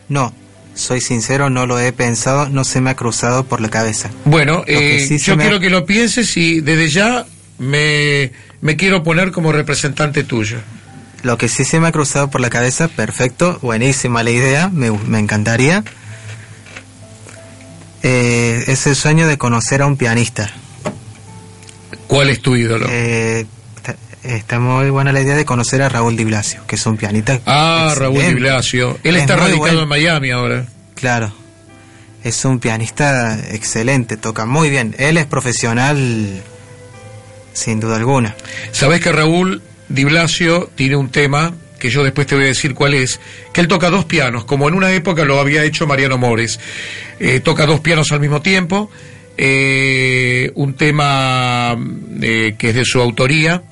No, soy sincero, no lo he pensado, no se me ha cruzado por la cabeza. Bueno, eh, yo quiero que lo pienses y desde ya me, me quiero poner como representante tuyo. Lo que sí se me ha cruzado por la cabeza, perfecto, buenísima la idea, me, me encantaría. Eh, es el sueño de conocer a un pianista. ¿Cuál es tu ídolo? Eh, está, muy buena la idea de conocer a Raúl Di Blasio, que es un pianista. Ah, Raúl Di Blasio. Él está radicado en Miami ahora. Claro. Es un pianista excelente, toca muy bien. Él es profesional, sin duda alguna. Sabes que Raúl Di Blasio tiene un tema que yo después te voy a decir cuál es, que él toca dos pianos, como en una época lo había hecho Mariano Mores. Eh, toca dos pianos al mismo tiempo, eh, un tema eh, que es de su autoría.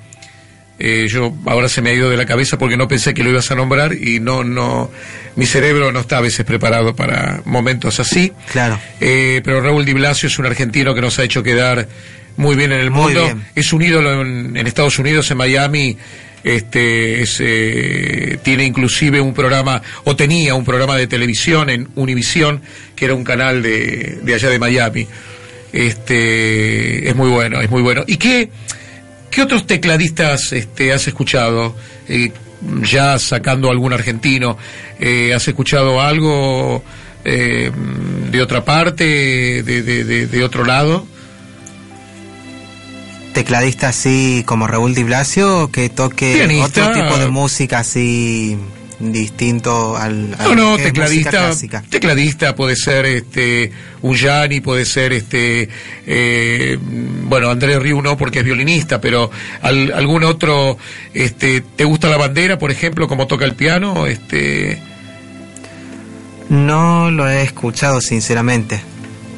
yo ahora se me ha ido de la cabeza porque no pensé que lo ibas a nombrar y no, no, mi cerebro no está a veces preparado para momentos así. Claro. pero Raúl Di Blasio es un argentino que nos ha hecho quedar muy bien en el mundo. Es un ídolo en, en Estados Unidos, en Miami. Este eh, tiene inclusive un programa o tenía un programa de televisión en Univisión que era un canal de, de allá de Miami. Este es muy bueno es muy bueno. Y qué qué otros tecladistas este has escuchado eh, ya sacando algún argentino eh, has escuchado algo de otra parte de, de, de otro lado tecladista así como Raúl Di Blasio que toque otro tipo de música así distinto al, no no tecladista tecladista puede ser este un Gianni puede ser este eh, bueno Andrés Riu no porque es violinista pero algún otro este te gusta la bandera por ejemplo como toca el piano este no lo he escuchado sinceramente.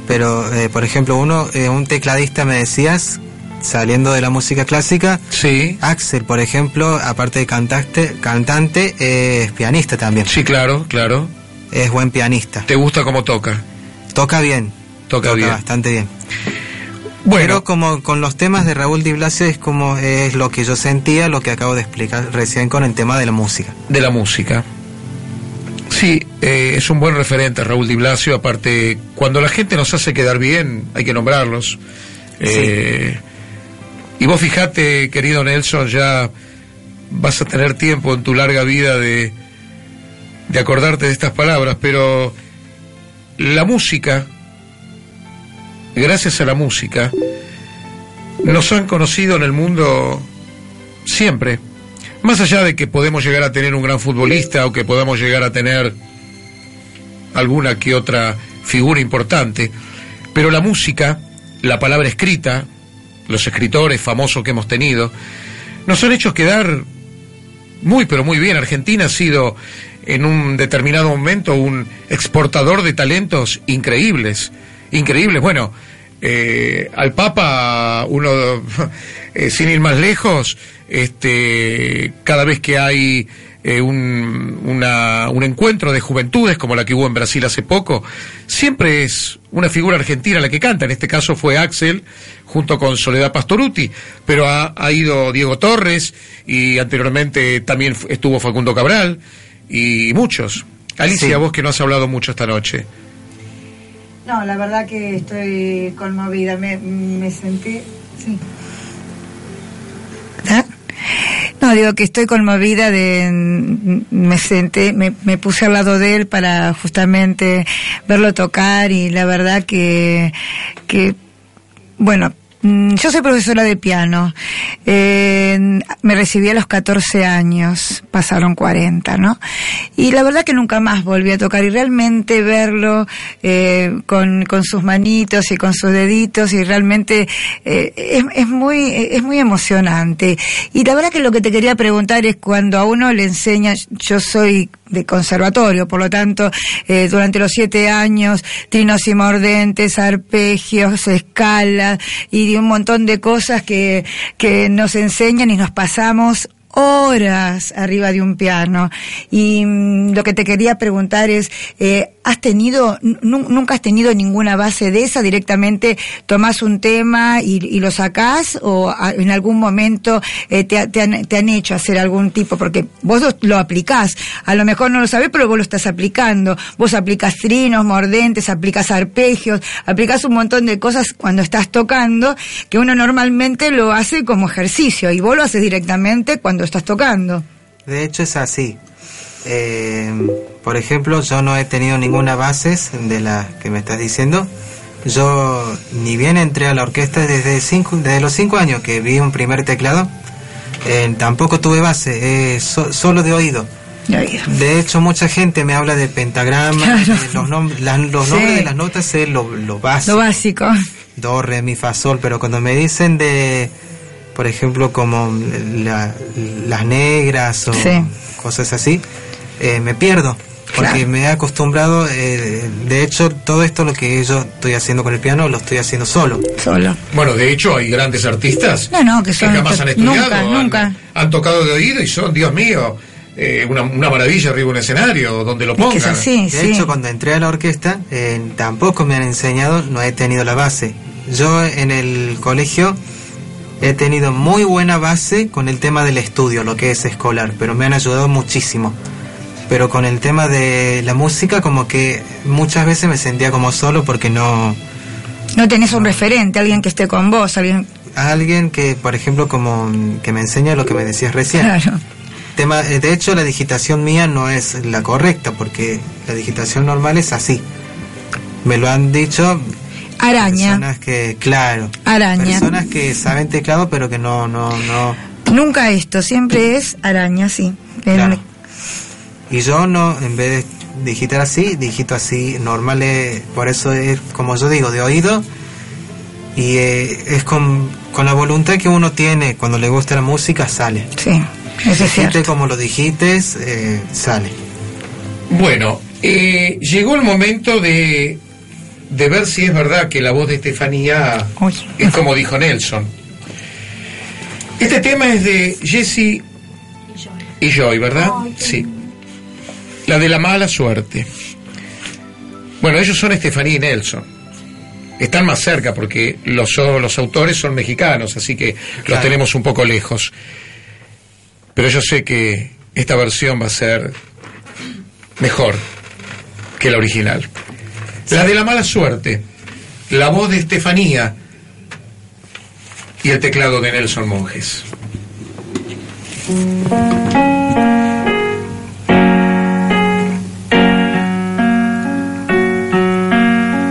Pero eh, por ejemplo uno eh, un tecladista me decías saliendo de la música clásica. Sí. Axel, por ejemplo, aparte de cantante, cantante, es pianista también. Sí, claro, claro. Es buen pianista. ¿Te gusta cómo toca? Toca bien. Toca, bien. bastante bien. Bueno. Pero como con los temas de Raúl Di Blasio es como es lo que yo sentía, lo que acabo de explicar recién con el tema de la música. De la música. Sí, eh, es un buen referente Raúl Di Blasio, aparte, cuando la gente nos hace quedar bien, hay que nombrarlos. Eh, y vos fijate, querido Nelson, ya vas a tener tiempo en tu larga vida de, de acordarte de estas palabras, pero la música, gracias a la música, nos han conocido en el mundo siempre. Más allá de que podemos llegar a tener un gran futbolista o que podamos llegar a tener alguna que otra figura importante, pero la música, la palabra escrita, los escritores famosos que hemos tenido, nos han hecho quedar muy, pero muy bien. Argentina ha sido en un determinado momento un exportador de talentos increíbles, increíbles. Bueno, eh, al Papa, uno, (laughs) eh, sin ir más lejos, este, cada vez que hay eh, un, un encuentro de juventudes como la que hubo en Brasil hace poco, siempre es una figura argentina la que canta. En este caso fue Axel junto con Soledad Pastoruti, pero ha, ido Diego Torres y anteriormente también estuvo Facundo Cabral y muchos. Alicia, vos que no has hablado mucho esta noche. No, la verdad que estoy conmovida, me, me sentí... Sí. No, digo que estoy conmovida de, me senté, me, me, puse al lado de él para justamente verlo tocar y la verdad que, que, bueno, Mm, yo soy profesora de piano. Eh, me recibí a los 14 años, pasaron 40, ¿no? Y la verdad que nunca más volví a tocar y realmente verlo eh, con, con, sus manitos y con sus deditos y realmente eh, es, muy, es muy emocionante. Y la verdad que lo que te quería preguntar es cuando a uno le enseña, yo soy de conservatorio, por lo tanto, eh, durante los siete años, trinos y mordentes, arpegios, escalas y un montón de cosas que, que nos enseñan y nos pasamos horas arriba de un piano. Y mm, lo que te quería preguntar es, eh, ¿has tenido, nu- nunca has tenido ninguna base de esa? ¿Directamente tomás un tema y, lo sacás? ¿O en algún momento eh, te, te han, te han hecho hacer algún tipo? Porque vos lo, aplicás. A lo mejor no lo sabés, pero vos lo estás aplicando. Vos aplicás trinos, mordentes, aplicás arpegios, aplicás un montón de cosas cuando estás tocando que uno normalmente lo hace como ejercicio y vos lo haces directamente cuando estás tocando. De hecho es así. Eh, por ejemplo, yo no he tenido ninguna base de las que me estás diciendo. Yo ni bien entré a la orquesta desde, cinco, desde los cinco años que vi un primer teclado. eh, tampoco tuve base, eh, so- solo de oído. De oído. De hecho, mucha gente me habla de pentagrama, Claro. de los, nom- las- los Sí. nombres de las notas es lo, lo básico. Lo básico. do, re, mi, fa, sol, pero cuando me dicen de, por ejemplo, como la- las negras o Sí. cosas así, eh, me pierdo. Porque Claro. me he acostumbrado, eh, de hecho, todo esto lo que yo estoy haciendo con el piano lo estoy haciendo solo. Solo. Bueno, de hecho hay grandes artistas No, no, que son- jamás han que estudiado, nunca, han, nunca. han tocado de oído y son, Dios mío, eh, una, una maravilla arriba de un escenario, donde lo Es que pongan. es así, De sí. hecho, cuando entré a la orquesta, eh, tampoco me han enseñado, no he tenido la base. Yo en el colegio he tenido muy buena base con el tema del estudio, lo que es escolar, pero me han ayudado muchísimo. Pero con el tema de la música, como que muchas veces me sentía como solo porque no... No tenés un referente, alguien que esté con vos, alguien... Alguien que, por ejemplo, como que me enseña lo que me decías recién. Claro. Tema, eh, de hecho, la digitación mía no es la correcta, porque la digitación normal es así. Me lo han dicho Araña. personas que, claro, Araña. personas que saben teclado, pero que no, no, no. Nunca esto, siempre es araña, sí. Claro. Y yo no, en vez de digitar así, digito así, normal, eh, por eso es, como yo digo, de oído. Y eh, es con, con la voluntad que uno tiene cuando le gusta la música, sale. Sí, eso es cierto. como lo digites, eh, sale. Bueno, eh, llegó el momento de, de ver si es verdad que la voz de Estefanía Uy. es como dijo Nelson. Este tema es de Jesse y Joy, ¿verdad? Sí. La de la mala suerte. Bueno, ellos son Estefanía y Nelson. Están más cerca porque los, los autores son mexicanos, así que los tenemos un poco lejos. Pero yo sé que esta versión va a ser mejor que la original. La de la mala suerte, la voz de Estefanía y el teclado de Nelson Monjes.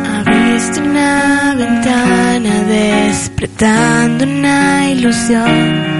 Abriste una ventana despertando una ilusión.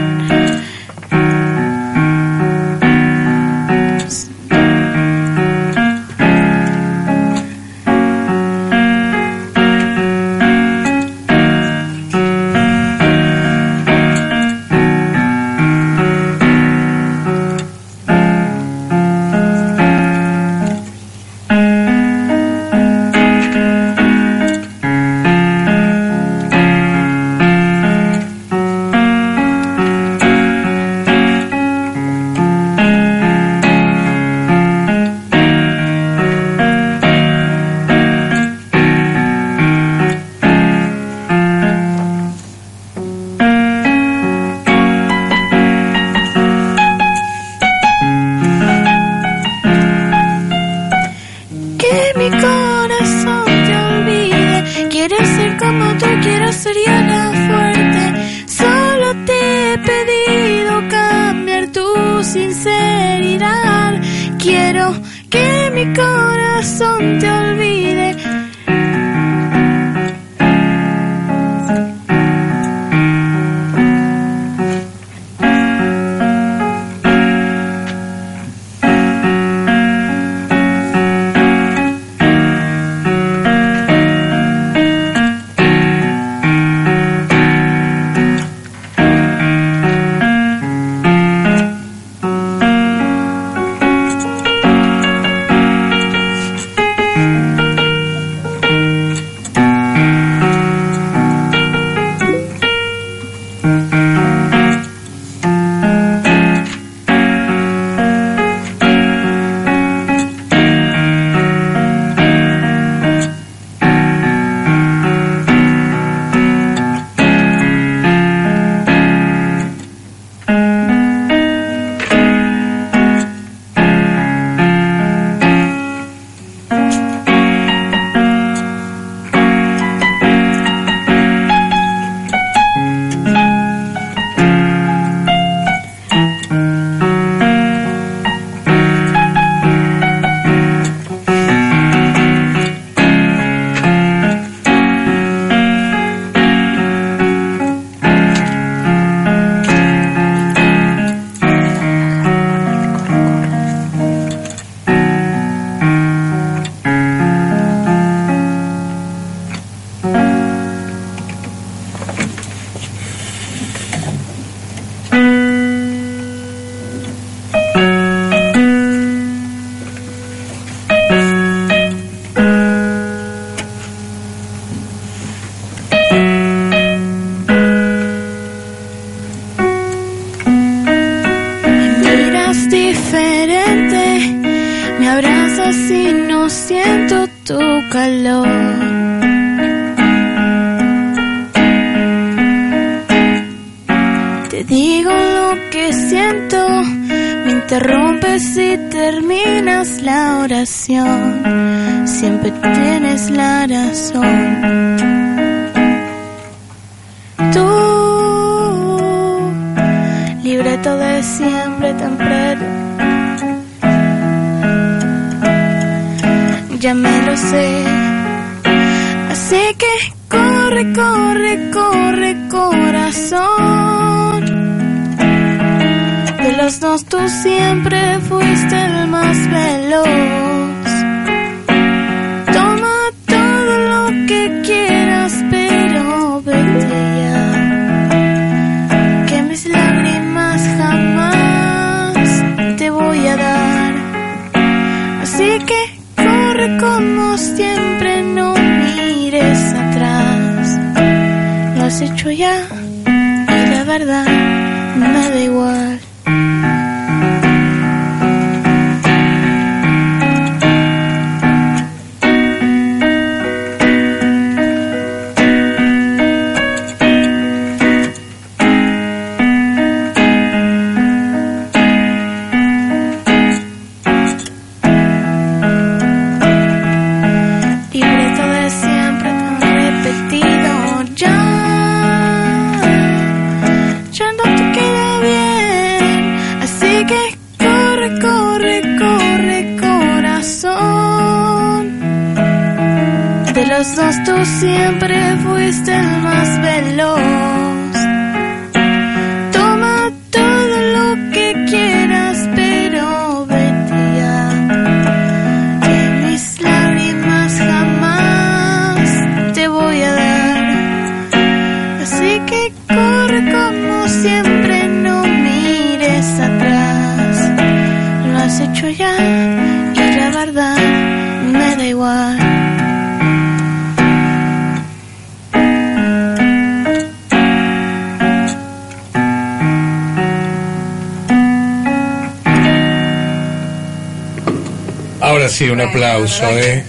Un aplauso, ¿eh?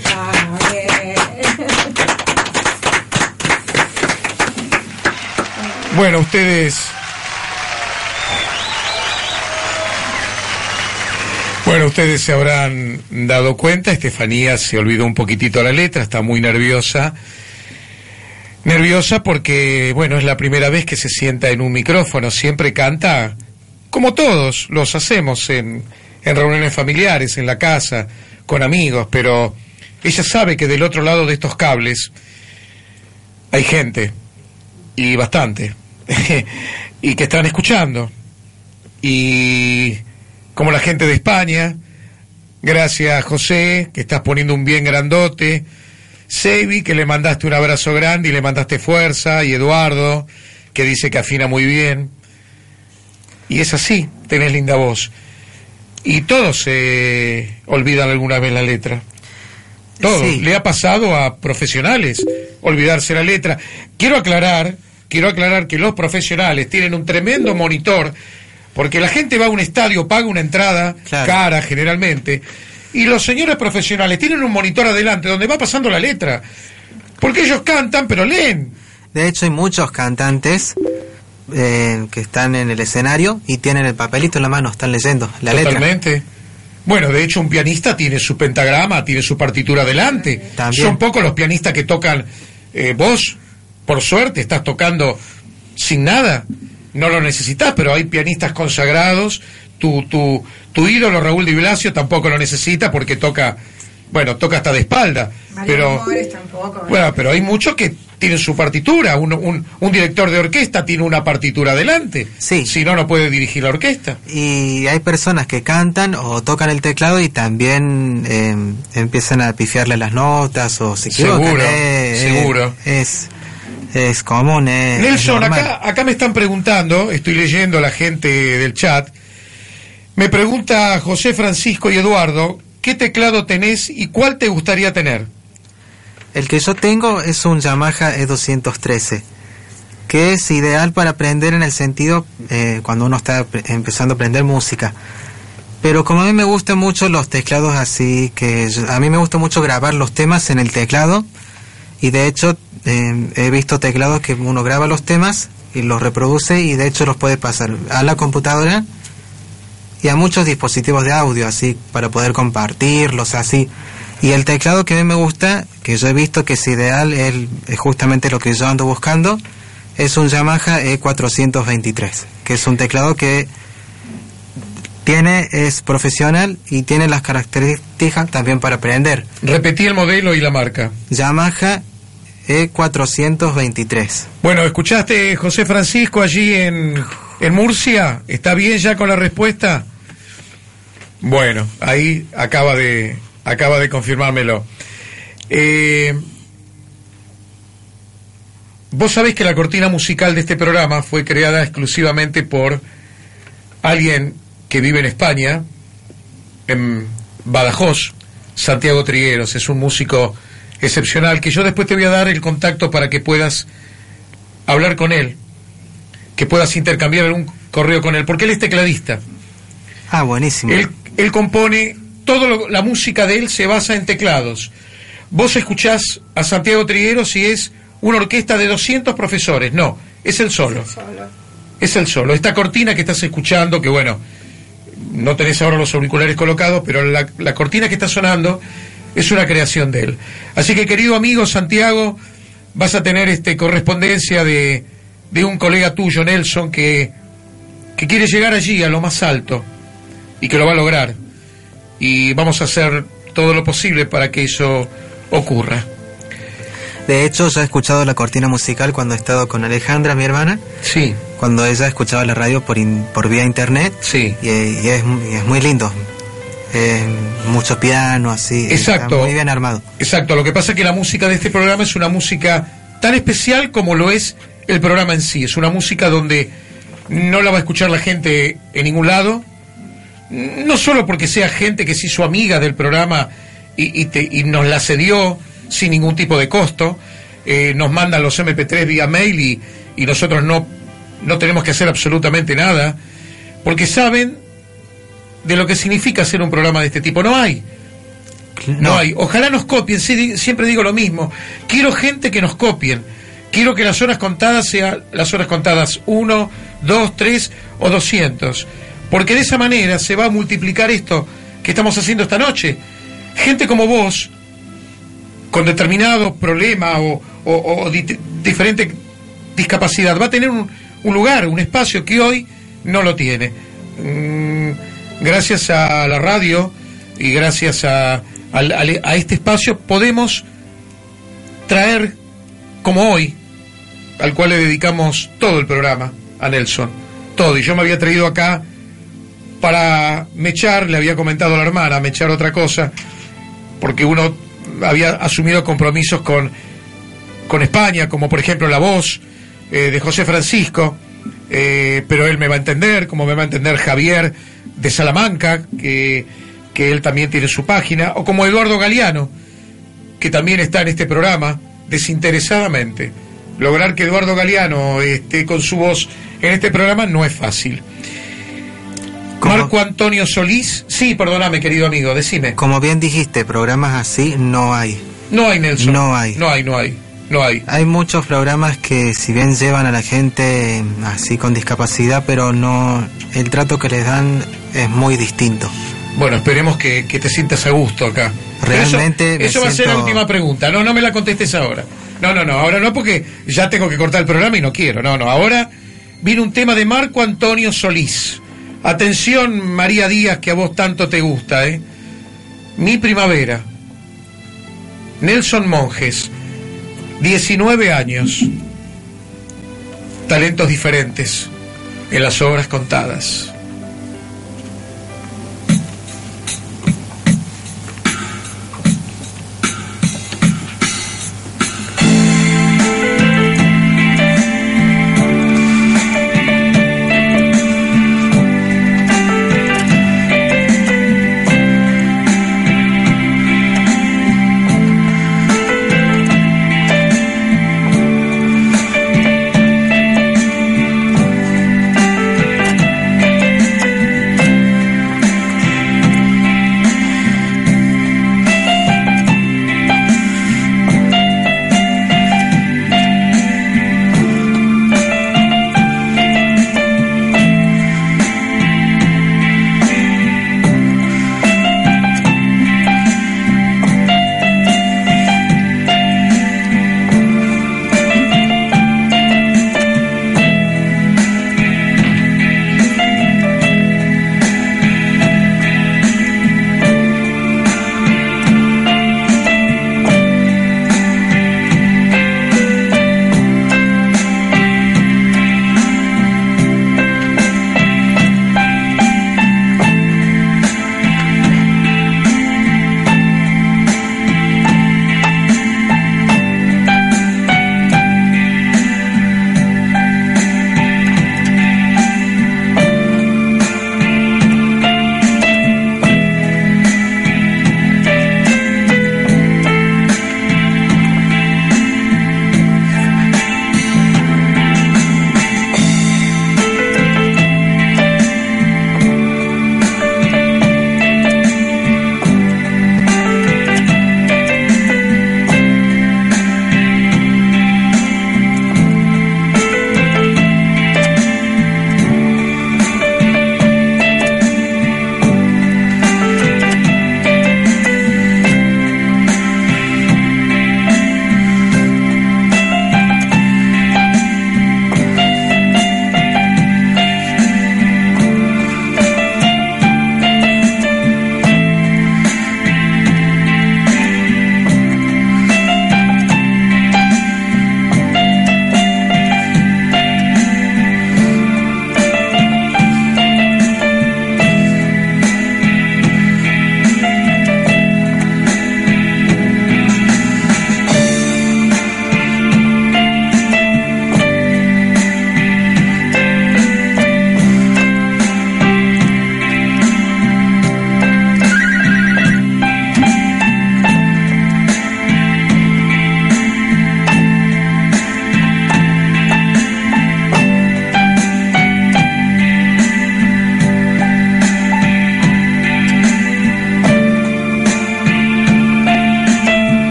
Bueno, ustedes... Bueno, ustedes se habrán dado cuenta, Estefanía se olvidó un poquitito la letra, está muy nerviosa. Nerviosa porque, bueno, es la primera vez que se sienta en un micrófono, siempre canta como todos los hacemos en, en reuniones familiares, en la casa, con amigos, pero ella sabe que del otro lado de estos cables hay gente, y bastante, (laughs) y que están escuchando. Y como la gente de España, gracias José, que estás poniendo un bien grandote, Sebi, que le mandaste un abrazo grande y le mandaste fuerza, y Eduardo, que dice que afina muy bien. Y es así, tenés linda voz. Y todos se olvidan alguna vez la letra. Todos. Sí. Le ha pasado a profesionales olvidarse la letra. Quiero aclarar, quiero aclarar que los profesionales tienen un tremendo monitor, porque la gente va a un estadio, paga una entrada Claro. cara generalmente, y los señores profesionales tienen un monitor adelante donde va pasando la letra. Porque ellos cantan, pero leen. De hecho, hay muchos cantantes eh, que están en el escenario y tienen el papelito en la mano, están leyendo la letra. Totalmente. Bueno, de hecho, un pianista tiene su pentagrama, tiene su partitura adelante. También. Son pocos los pianistas que tocan. eh, vos, por suerte, estás tocando sin nada. No lo necesitas, pero hay pianistas consagrados. Tu, tu, tu ídolo, Raúl Di Blasio, tampoco lo necesita porque toca. Bueno, toca hasta de espalda. pero, bueno, pero hay muchos que tienen su partitura. Un, un, un director de orquesta tiene una partitura adelante. Sí. Si no, no puede dirigir la orquesta. Y hay personas que cantan o tocan el teclado y también eh, empiezan a pifiarle las notas o se equivocan. Seguro, Eh, eh, seguro. es, es común. eh, es Nelson, acá, acá me están preguntando, estoy leyendo a la gente del chat, me pregunta José Francisco y Eduardo, ¿qué teclado tenés y cuál te gustaría tener? El que yo tengo es un Yamaha E213, que es ideal para aprender en el sentido eh, cuando uno está empezando a aprender música. Pero como a mí me gustan mucho los teclados así, que yo- a mí me gusta mucho grabar los temas en el teclado. Y de hecho eh, he visto teclados que uno graba los temas y los reproduce y de hecho los puede pasar a la computadora y a muchos dispositivos de audio así para poder compartirlos así. Y el teclado que a mí me gusta, que yo he visto que es ideal, es, es justamente lo que yo ando buscando, es un Yamaha E423, que es un teclado que tiene es profesional y tiene las características también para aprender. Repetí el modelo y la marca. Yamaha E423. Bueno, ¿escuchaste José Francisco allí en, en Murcia? ¿Está bien ya con la respuesta? Bueno, ahí acaba de, acaba de confirmármelo. Eh, Vos sabés que la cortina musical de este programa fue creada exclusivamente por alguien que vive en España, en Badajoz, Santiago Trigueros. Es un músico excepcional que yo después te voy a dar el contacto para que puedas hablar con él, que puedas intercambiar un correo con él, porque él es tecladista. Ah, buenísimo. Él, él compone, toda la música de él se basa en teclados. Vos escuchás a Santiago Trigueros y es una orquesta de 200 profesores. No, es el solo. Es el solo. Esta cortina que estás escuchando, que bueno, no tenés ahora los auriculares colocados, pero la, la cortina que está sonando es una creación de él. Así que, querido amigo Santiago, vas a tener este correspondencia de, de un colega tuyo, Nelson, que, que quiere llegar allí, a lo más alto, y que lo va a lograr. Y vamos a hacer todo lo posible para que eso ocurra. De hecho, yo he escuchado la cortina musical cuando he estado con Alejandra, mi hermana, Sí, cuando ella escuchaba la radio por, in- por vía internet. sí. Y, y es, y es muy lindo. Eh, mucho piano, así. Exacto. Está muy bien armado. Exacto, lo que pasa es que la música de este programa es una música tan especial como lo es el programa en sí. Es una música donde no la va a escuchar la gente en ningún lado, no solo porque sea gente que se hizo amiga del programa y, y te- y nos la cedió sin ningún tipo de costo, eh, nos mandan los MP3 vía mail y, y nosotros no, no tenemos que hacer absolutamente nada, porque saben de lo que significa hacer un programa de este tipo. No hay. No, hay. Ojalá nos copien, sí, siempre digo lo mismo. Quiero gente que nos copien. Quiero que las horas contadas sean las horas contadas 1, 2, 3 o 200. Porque de esa manera se va a multiplicar esto que estamos haciendo esta noche. Gente como vos, con determinado problema o, o- o di- diferente discapacidad, va a tener un, lugar, un espacio que hoy no lo tiene. Mm, gracias a la radio y gracias a, a este espacio podemos traer, como hoy, al cual le dedicamos todo el programa, a Nelson, todo. Y yo me había traído acá para mechar, le había comentado a la hermana, mechar otra cosa, porque uno había asumido compromisos con, con España, como por ejemplo La Voz eh, de José Francisco, eh, pero él me va a entender, como me va a entender Javier de Salamanca, que, que él también tiene su página, o como Eduardo Galeano, que también está en este programa, desinteresadamente. Lograr que Eduardo Galeano esté con su voz en este programa no es fácil. Marco Antonio Solís, sí, perdóname, querido amigo, decime. Como bien dijiste, programas así no hay. No hay, Nelson. No hay. No hay, no hay. No hay. Hay muchos programas que si bien llevan a la gente así con discapacidad, pero no el trato que les dan es muy distinto. Bueno, esperemos que, que te sientas a gusto acá. Pero Realmente Eso, va a ser la última pregunta. No, no me la contestes ahora. No, no, no. Ahora no, porque ya tengo que cortar el programa y no quiero. No, no. Ahora viene un tema de Marco Antonio Solís. Atención, María Díaz, que a vos tanto te gusta, ¿eh? Mi primavera. Nelson Monjes. 19 años. Talentos diferentes en las obras contadas.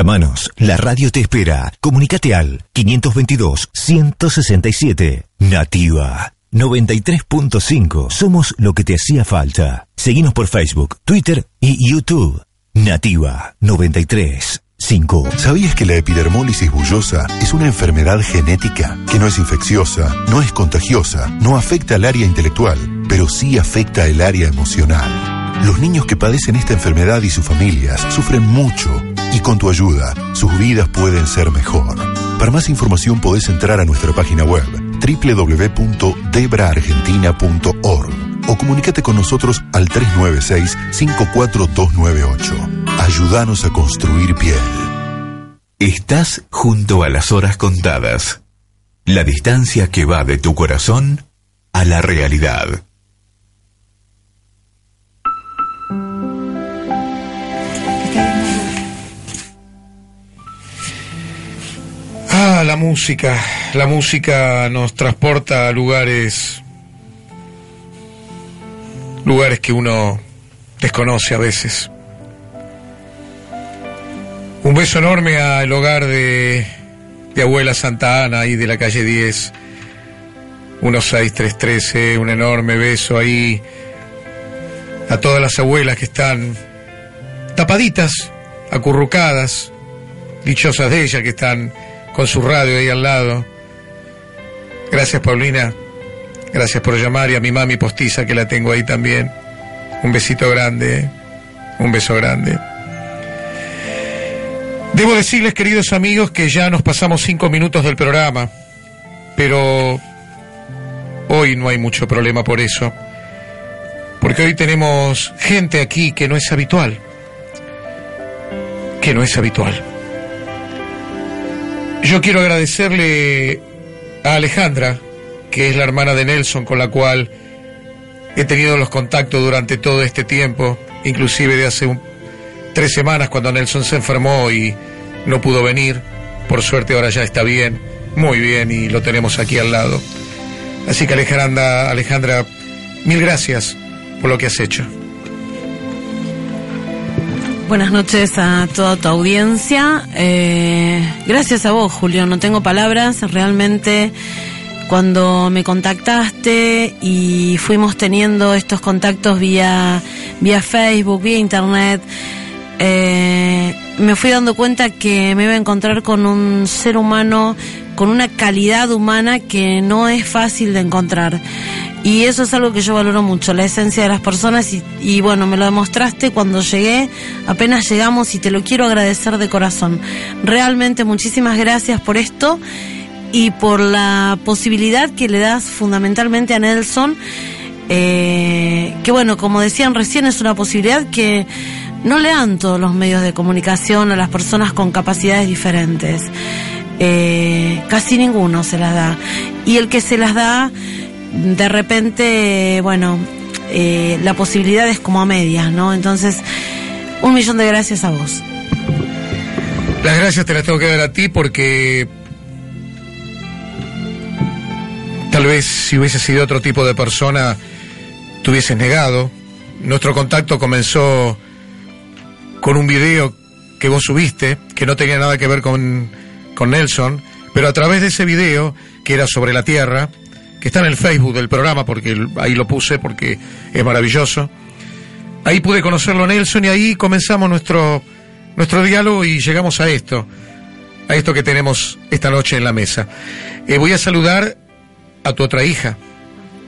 Llámanos, la radio te espera. Comunicate al 522-167. Nativa 93.5. Somos lo que te hacía falta. Seguimos por Facebook, Twitter y YouTube. Nativa 93.5. ¿Sabías que la epidermólisis bullosa es una enfermedad genética que no es infecciosa, no es contagiosa, no afecta al área intelectual, pero sí afecta el área emocional? Los niños que padecen esta enfermedad y sus familias sufren mucho y con tu ayuda sus vidas pueden ser mejor. Para más información podés entrar a nuestra página web www.debraargentina.org o comunícate con nosotros al 396-54298. Ayúdanos a construir piel. Estás junto a las horas contadas. La distancia que va de tu corazón a la realidad. Ah, la música. La música nos transporta a lugares. lugares que uno desconoce a veces. Un beso enorme al hogar de, de abuela Santa Ana, ahí de la calle 10, 16313, un enorme beso ahí a todas las abuelas que están tapaditas, acurrucadas, dichosas de ellas que están con su radio ahí al lado. Gracias, Paulina. Gracias por llamar y a mi mami postiza que la tengo ahí también. Un besito grande. Un beso grande. Debo decirles, queridos amigos, que ya nos pasamos cinco minutos del programa, pero hoy no hay mucho problema por eso, porque hoy tenemos gente aquí que no es habitual, que no es habitual. Yo quiero agradecerle a Alejandra, que es la hermana de Nelson con la cual he tenido los contactos durante todo este tiempo, inclusive de hace tres semanas cuando Nelson se enfermó y no pudo venir. Por suerte ahora ya está bien, muy bien y lo tenemos aquí al lado. Así que Alejandra, Alejandra, mil gracias por lo que has hecho. Buenas noches a toda tu audiencia. Eh, gracias a vos, Julio. No tengo palabras. Realmente, cuando me contactaste y fuimos teniendo estos contactos vía, vía Facebook, vía Internet, eh, me fui dando cuenta que me iba a encontrar con un ser humano con una calidad humana que no es fácil de encontrar. Y eso es algo que yo valoro mucho, la esencia de las personas y, bueno, me lo demostraste cuando llegué, apenas llegamos y te lo quiero agradecer de corazón. Realmente muchísimas gracias por esto y por la posibilidad que le das fundamentalmente a Nelson, eh, que bueno, como decían recién, es una posibilidad que no le dan todos los medios de comunicación a las personas con capacidades diferentes. Eh, casi ninguno se las da. Y el que se las da de repente, bueno, eh, la posibilidad es como a medias, ¿no? Entonces, un millón de gracias a vos. Las gracias te las tengo que dar a ti porque tal vez si hubiese sido otro tipo de persona, te hubieses negado. Nuestro contacto comenzó con un video que vos subiste, que no tenía nada que ver con, con Nelson, pero a través de ese video, que era sobre la Tierra, que está en el Facebook del programa, porque ahí lo puse, porque es maravilloso. Ahí pude conocerlo Nelson y ahí comenzamos nuestro, nuestro diálogo y llegamos a esto, a esto que tenemos esta noche en la mesa. Eh, voy a saludar a tu otra hija,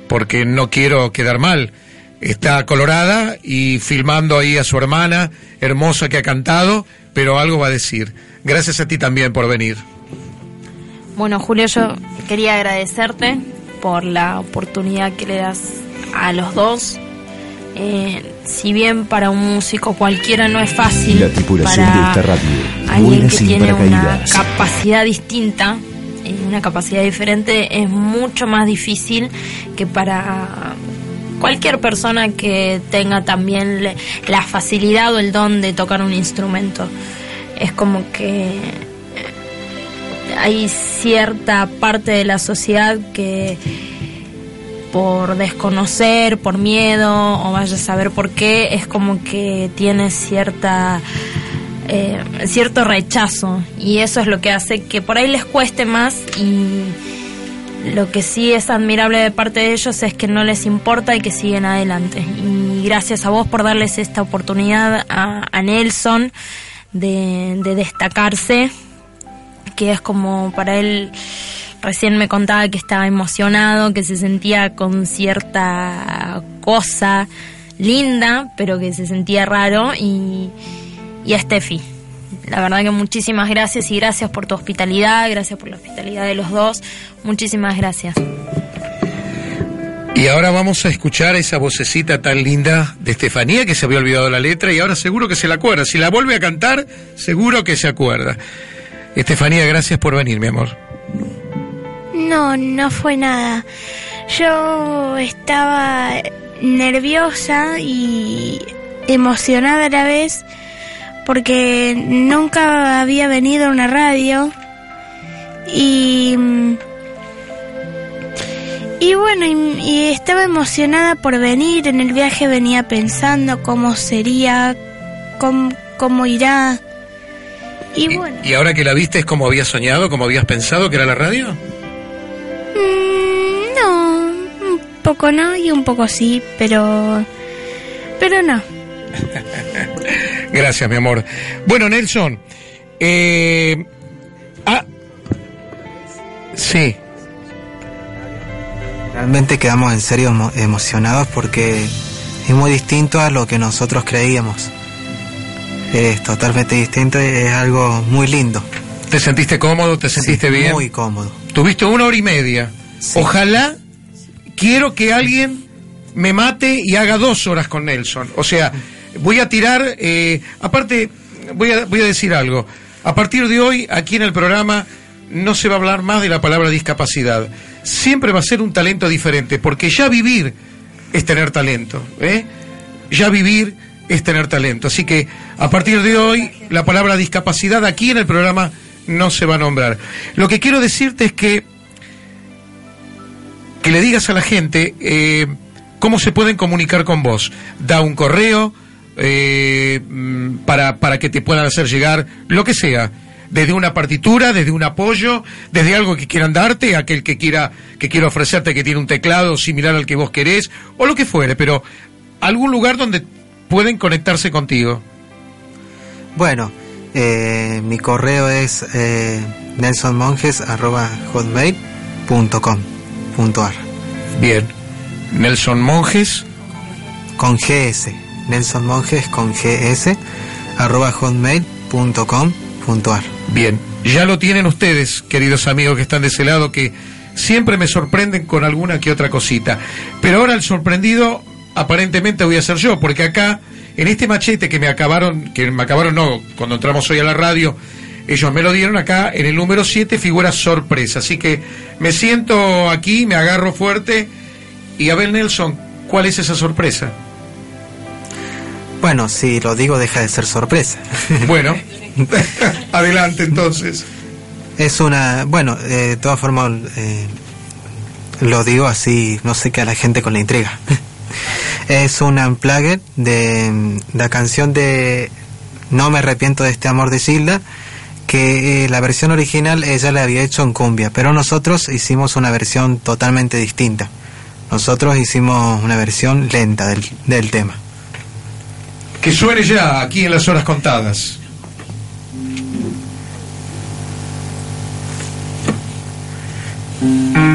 porque no quiero quedar mal. Está colorada y filmando ahí a su hermana, hermosa que ha cantado, pero algo va a decir. Gracias a ti también por venir. Bueno, Julio, yo quería agradecerte por la oportunidad que le das a los dos. Eh, si bien para un músico cualquiera no es fácil, la tripulación para de esta radio alguien que tiene una capacidad distinta, eh, una capacidad diferente, es mucho más difícil que para cualquier persona que tenga también la facilidad o el don de tocar un instrumento. Es como que hay cierta parte de la sociedad que por desconocer, por miedo o vaya a saber por qué, es como que tiene cierta eh, cierto rechazo y eso es lo que hace que por ahí les cueste más y lo que sí es admirable de parte de ellos es que no les importa y que siguen adelante. Y gracias a vos por darles esta oportunidad a, Nelson de, de destacarse, que es como para él recién me contaba que estaba emocionado, que se sentía con cierta cosa linda, pero que se sentía raro y, y a Steffi. La verdad que muchísimas gracias y gracias por tu hospitalidad, gracias por la hospitalidad de los dos, muchísimas gracias. Y ahora vamos a escuchar esa vocecita tan linda de Estefanía que se había olvidado la letra y ahora seguro que se la acuerda. Si la vuelve a cantar, seguro que se acuerda. Estefanía, gracias por venir, mi amor. No, no fue nada. Yo estaba nerviosa y emocionada a la vez porque nunca había venido a una radio y y bueno y, estaba emocionada por venir en el viaje venía pensando cómo sería cómo, cómo irá y, bueno y ahora que la viste es como habías soñado como habías pensado que era la radio mm, no un poco no y un poco sí pero pero no (laughs) Gracias, mi amor. Bueno, Nelson. Eh, ah, sí. Realmente quedamos en serio emocionados porque es muy distinto a lo que nosotros creíamos. Es totalmente distinto y es algo muy lindo. ¿Te sentiste cómodo? ¿Te sentiste bien? Muy cómodo. Tuviste una hora y media. Ojalá quiero que alguien me mate y haga dos horas con Nelson. O sea, voy a tirar, eh, aparte, voy a, voy a decir algo. A partir de hoy, aquí en el programa, no se va a hablar más de la palabra discapacidad. Siempre va a ser un talento diferente, porque ya vivir es tener talento. ¿eh? Ya vivir es tener talento. Así que a partir de hoy, la palabra discapacidad aquí en el programa no se va a nombrar. Lo que quiero decirte es que que le digas a la gente eh, cómo se pueden comunicar con vos. Da un correo, eh, mm, para, para que te puedan hacer llegar lo que sea, desde una partitura, desde un apoyo, desde algo que quieran darte, aquel que quiera, que quiera ofrecerte que tiene un teclado similar al que vos querés, o lo que fuere, pero algún lugar donde pueden conectarse contigo. Bueno, eh, mi correo es eh, nelsonmonjes.hotmail.com.ar Bien, Nelson Monjes. Con GS. Nelson Monjes con gs arroba hotmail.com.ar. Bien, ya lo tienen ustedes, queridos amigos que están de ese lado, que siempre me sorprenden con alguna que otra cosita. Pero ahora el sorprendido aparentemente voy a ser yo, porque acá, en este machete que me acabaron, que me acabaron no, cuando entramos hoy a la radio, ellos me lo dieron acá, en el número 7 figura sorpresa. Así que me siento aquí, me agarro fuerte. Y Abel Nelson, ¿cuál es esa sorpresa? Bueno, si lo digo deja de ser sorpresa. Bueno, (laughs) (laughs) adelante entonces. Es una, bueno, de todas formas eh, lo digo así, no sé qué a la gente con la intriga. (laughs) es un unplugged de la canción de No me arrepiento de este amor de Silda, que eh, la versión original ella la había hecho en cumbia, pero nosotros hicimos una versión totalmente distinta. Nosotros hicimos una versión lenta del, del tema que suene ya aquí en las horas contadas. Mm-hmm.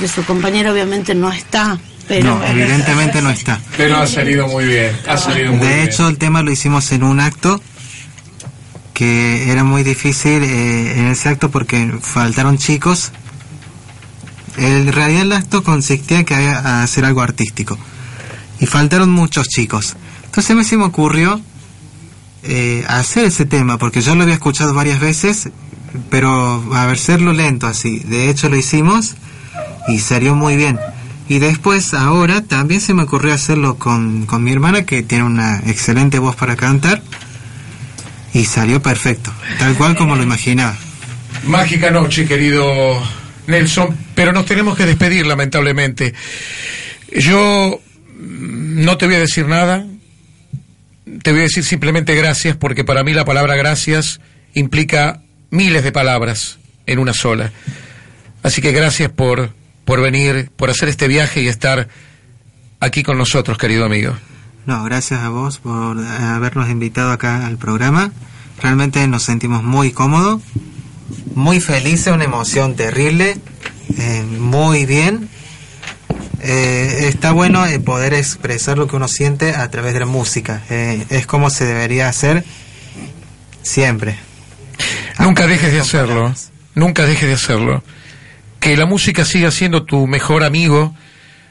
Porque su compañera obviamente no está. Pero No, evidentemente no está. Pero ha salido muy bien, ha salido muy De bien. hecho, el tema lo hicimos en un acto que era muy difícil eh, en ese acto porque faltaron chicos. En realidad el acto consistía en que había a hacer algo artístico. Y faltaron muchos chicos. Entonces a mí se me ocurrió eh, hacer ese tema, porque yo lo había escuchado varias veces, pero a ver, hacerlo lento así. De hecho lo hicimos y salió muy bien. Y después, ahora, también se me ocurrió hacerlo con, con mi hermana, que tiene una excelente voz para cantar. Y salió perfecto, tal cual como lo imaginaba. Mágica noche, querido Nelson, pero nos tenemos que despedir, lamentablemente. Yo no te voy a decir nada, te voy a decir simplemente gracias, porque para mí la palabra gracias implica miles de palabras en una sola. Así que gracias por, por venir, por hacer este viaje y estar aquí con nosotros, querido amigo. No, gracias a vos por eh, habernos invitado acá al programa. Realmente nos sentimos muy cómodos, muy felices, una emoción terrible, eh, muy bien. Eh, está bueno eh, poder expresar lo que uno siente a través de la música. Es como se debería hacer siempre. Nunca dejes de hacerlo, nunca dejes de hacerlo. Que la música siga siendo tu mejor amigo,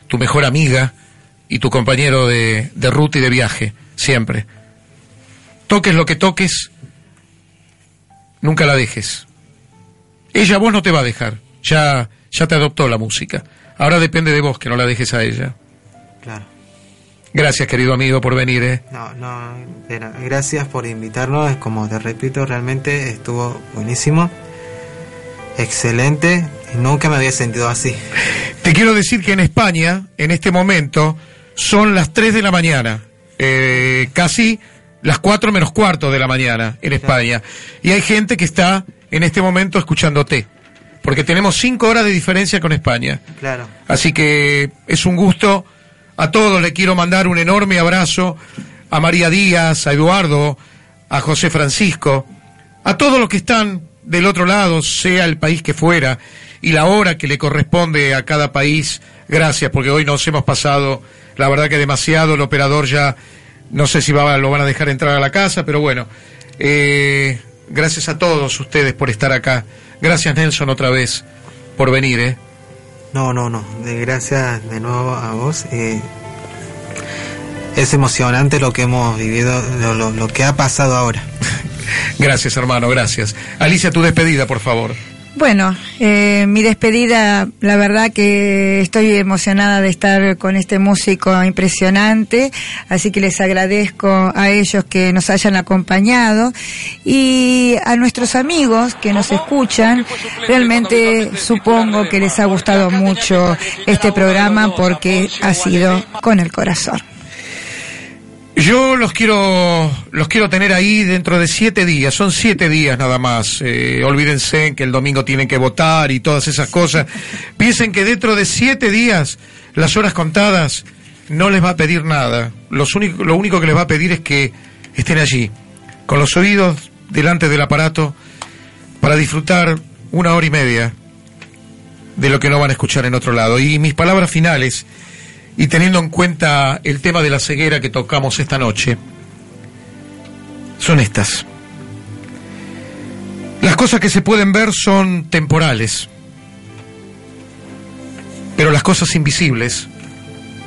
tu mejor amiga y tu compañero de, de ruta y de viaje, siempre. Toques lo que toques, nunca la dejes. Ella vos no te va a dejar, ya, ya te adoptó la música. Ahora depende de vos que no la dejes a ella. Claro. Gracias, querido amigo, por venir. ¿eh? No, no, pero gracias por invitarnos. Como te repito, realmente estuvo buenísimo. Excelente. Nunca me había sentido así. Te quiero decir que en España, en este momento, son las 3 de la mañana, eh, casi las 4 menos cuarto de la mañana en España. Y hay gente que está en este momento escuchándote, porque tenemos 5 horas de diferencia con España. Claro. Así que es un gusto. A todos le quiero mandar un enorme abrazo. A María Díaz, a Eduardo, a José Francisco, a todos los que están del otro lado, sea el país que fuera, y la hora que le corresponde a cada país. Gracias, porque hoy nos hemos pasado, la verdad que demasiado. El operador ya, no sé si va, lo van a dejar entrar a la casa, pero bueno. eh, gracias a todos ustedes por estar acá. Gracias, Nelson, otra vez por venir, ¿eh? No, no, no. De gracias de nuevo a vos. Eh, es emocionante lo que hemos vivido, lo, lo- lo que ha pasado ahora. (laughs) Gracias, hermano, gracias. Alicia, tu despedida, por favor. Bueno, eh, mi despedida, la verdad que estoy emocionada de estar con este músico impresionante, así que les agradezco a ellos que nos hayan acompañado y a nuestros amigos que nos escuchan, realmente supongo que les ha gustado mucho este programa porque ha sido con el corazón. Yo los quiero, los quiero tener ahí dentro de siete días. Son siete días nada más. Eh, olvídense que el domingo tienen que votar y todas esas cosas. Piensen que dentro de siete días, las horas contadas, no les va a pedir nada. Los único, lo único que les va a pedir es que estén allí, con los oídos delante del aparato, para disfrutar una hora y media de lo que no van a escuchar en otro lado. Y mis palabras finales, y teniendo en cuenta el tema de la ceguera que tocamos esta noche, son estas. Las cosas que se pueden ver son temporales, pero las cosas invisibles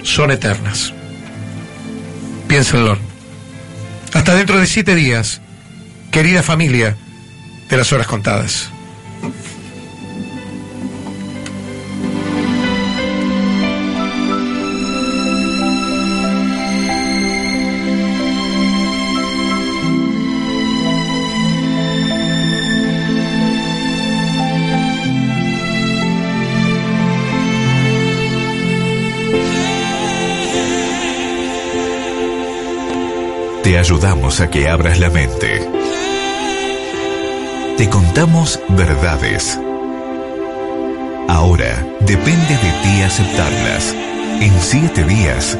son eternas. Piénsenlo. Hasta dentro de siete días, querida familia de las horas contadas. Te ayudamos a que abras la mente. Te contamos verdades. Ahora depende de ti aceptarlas. En siete días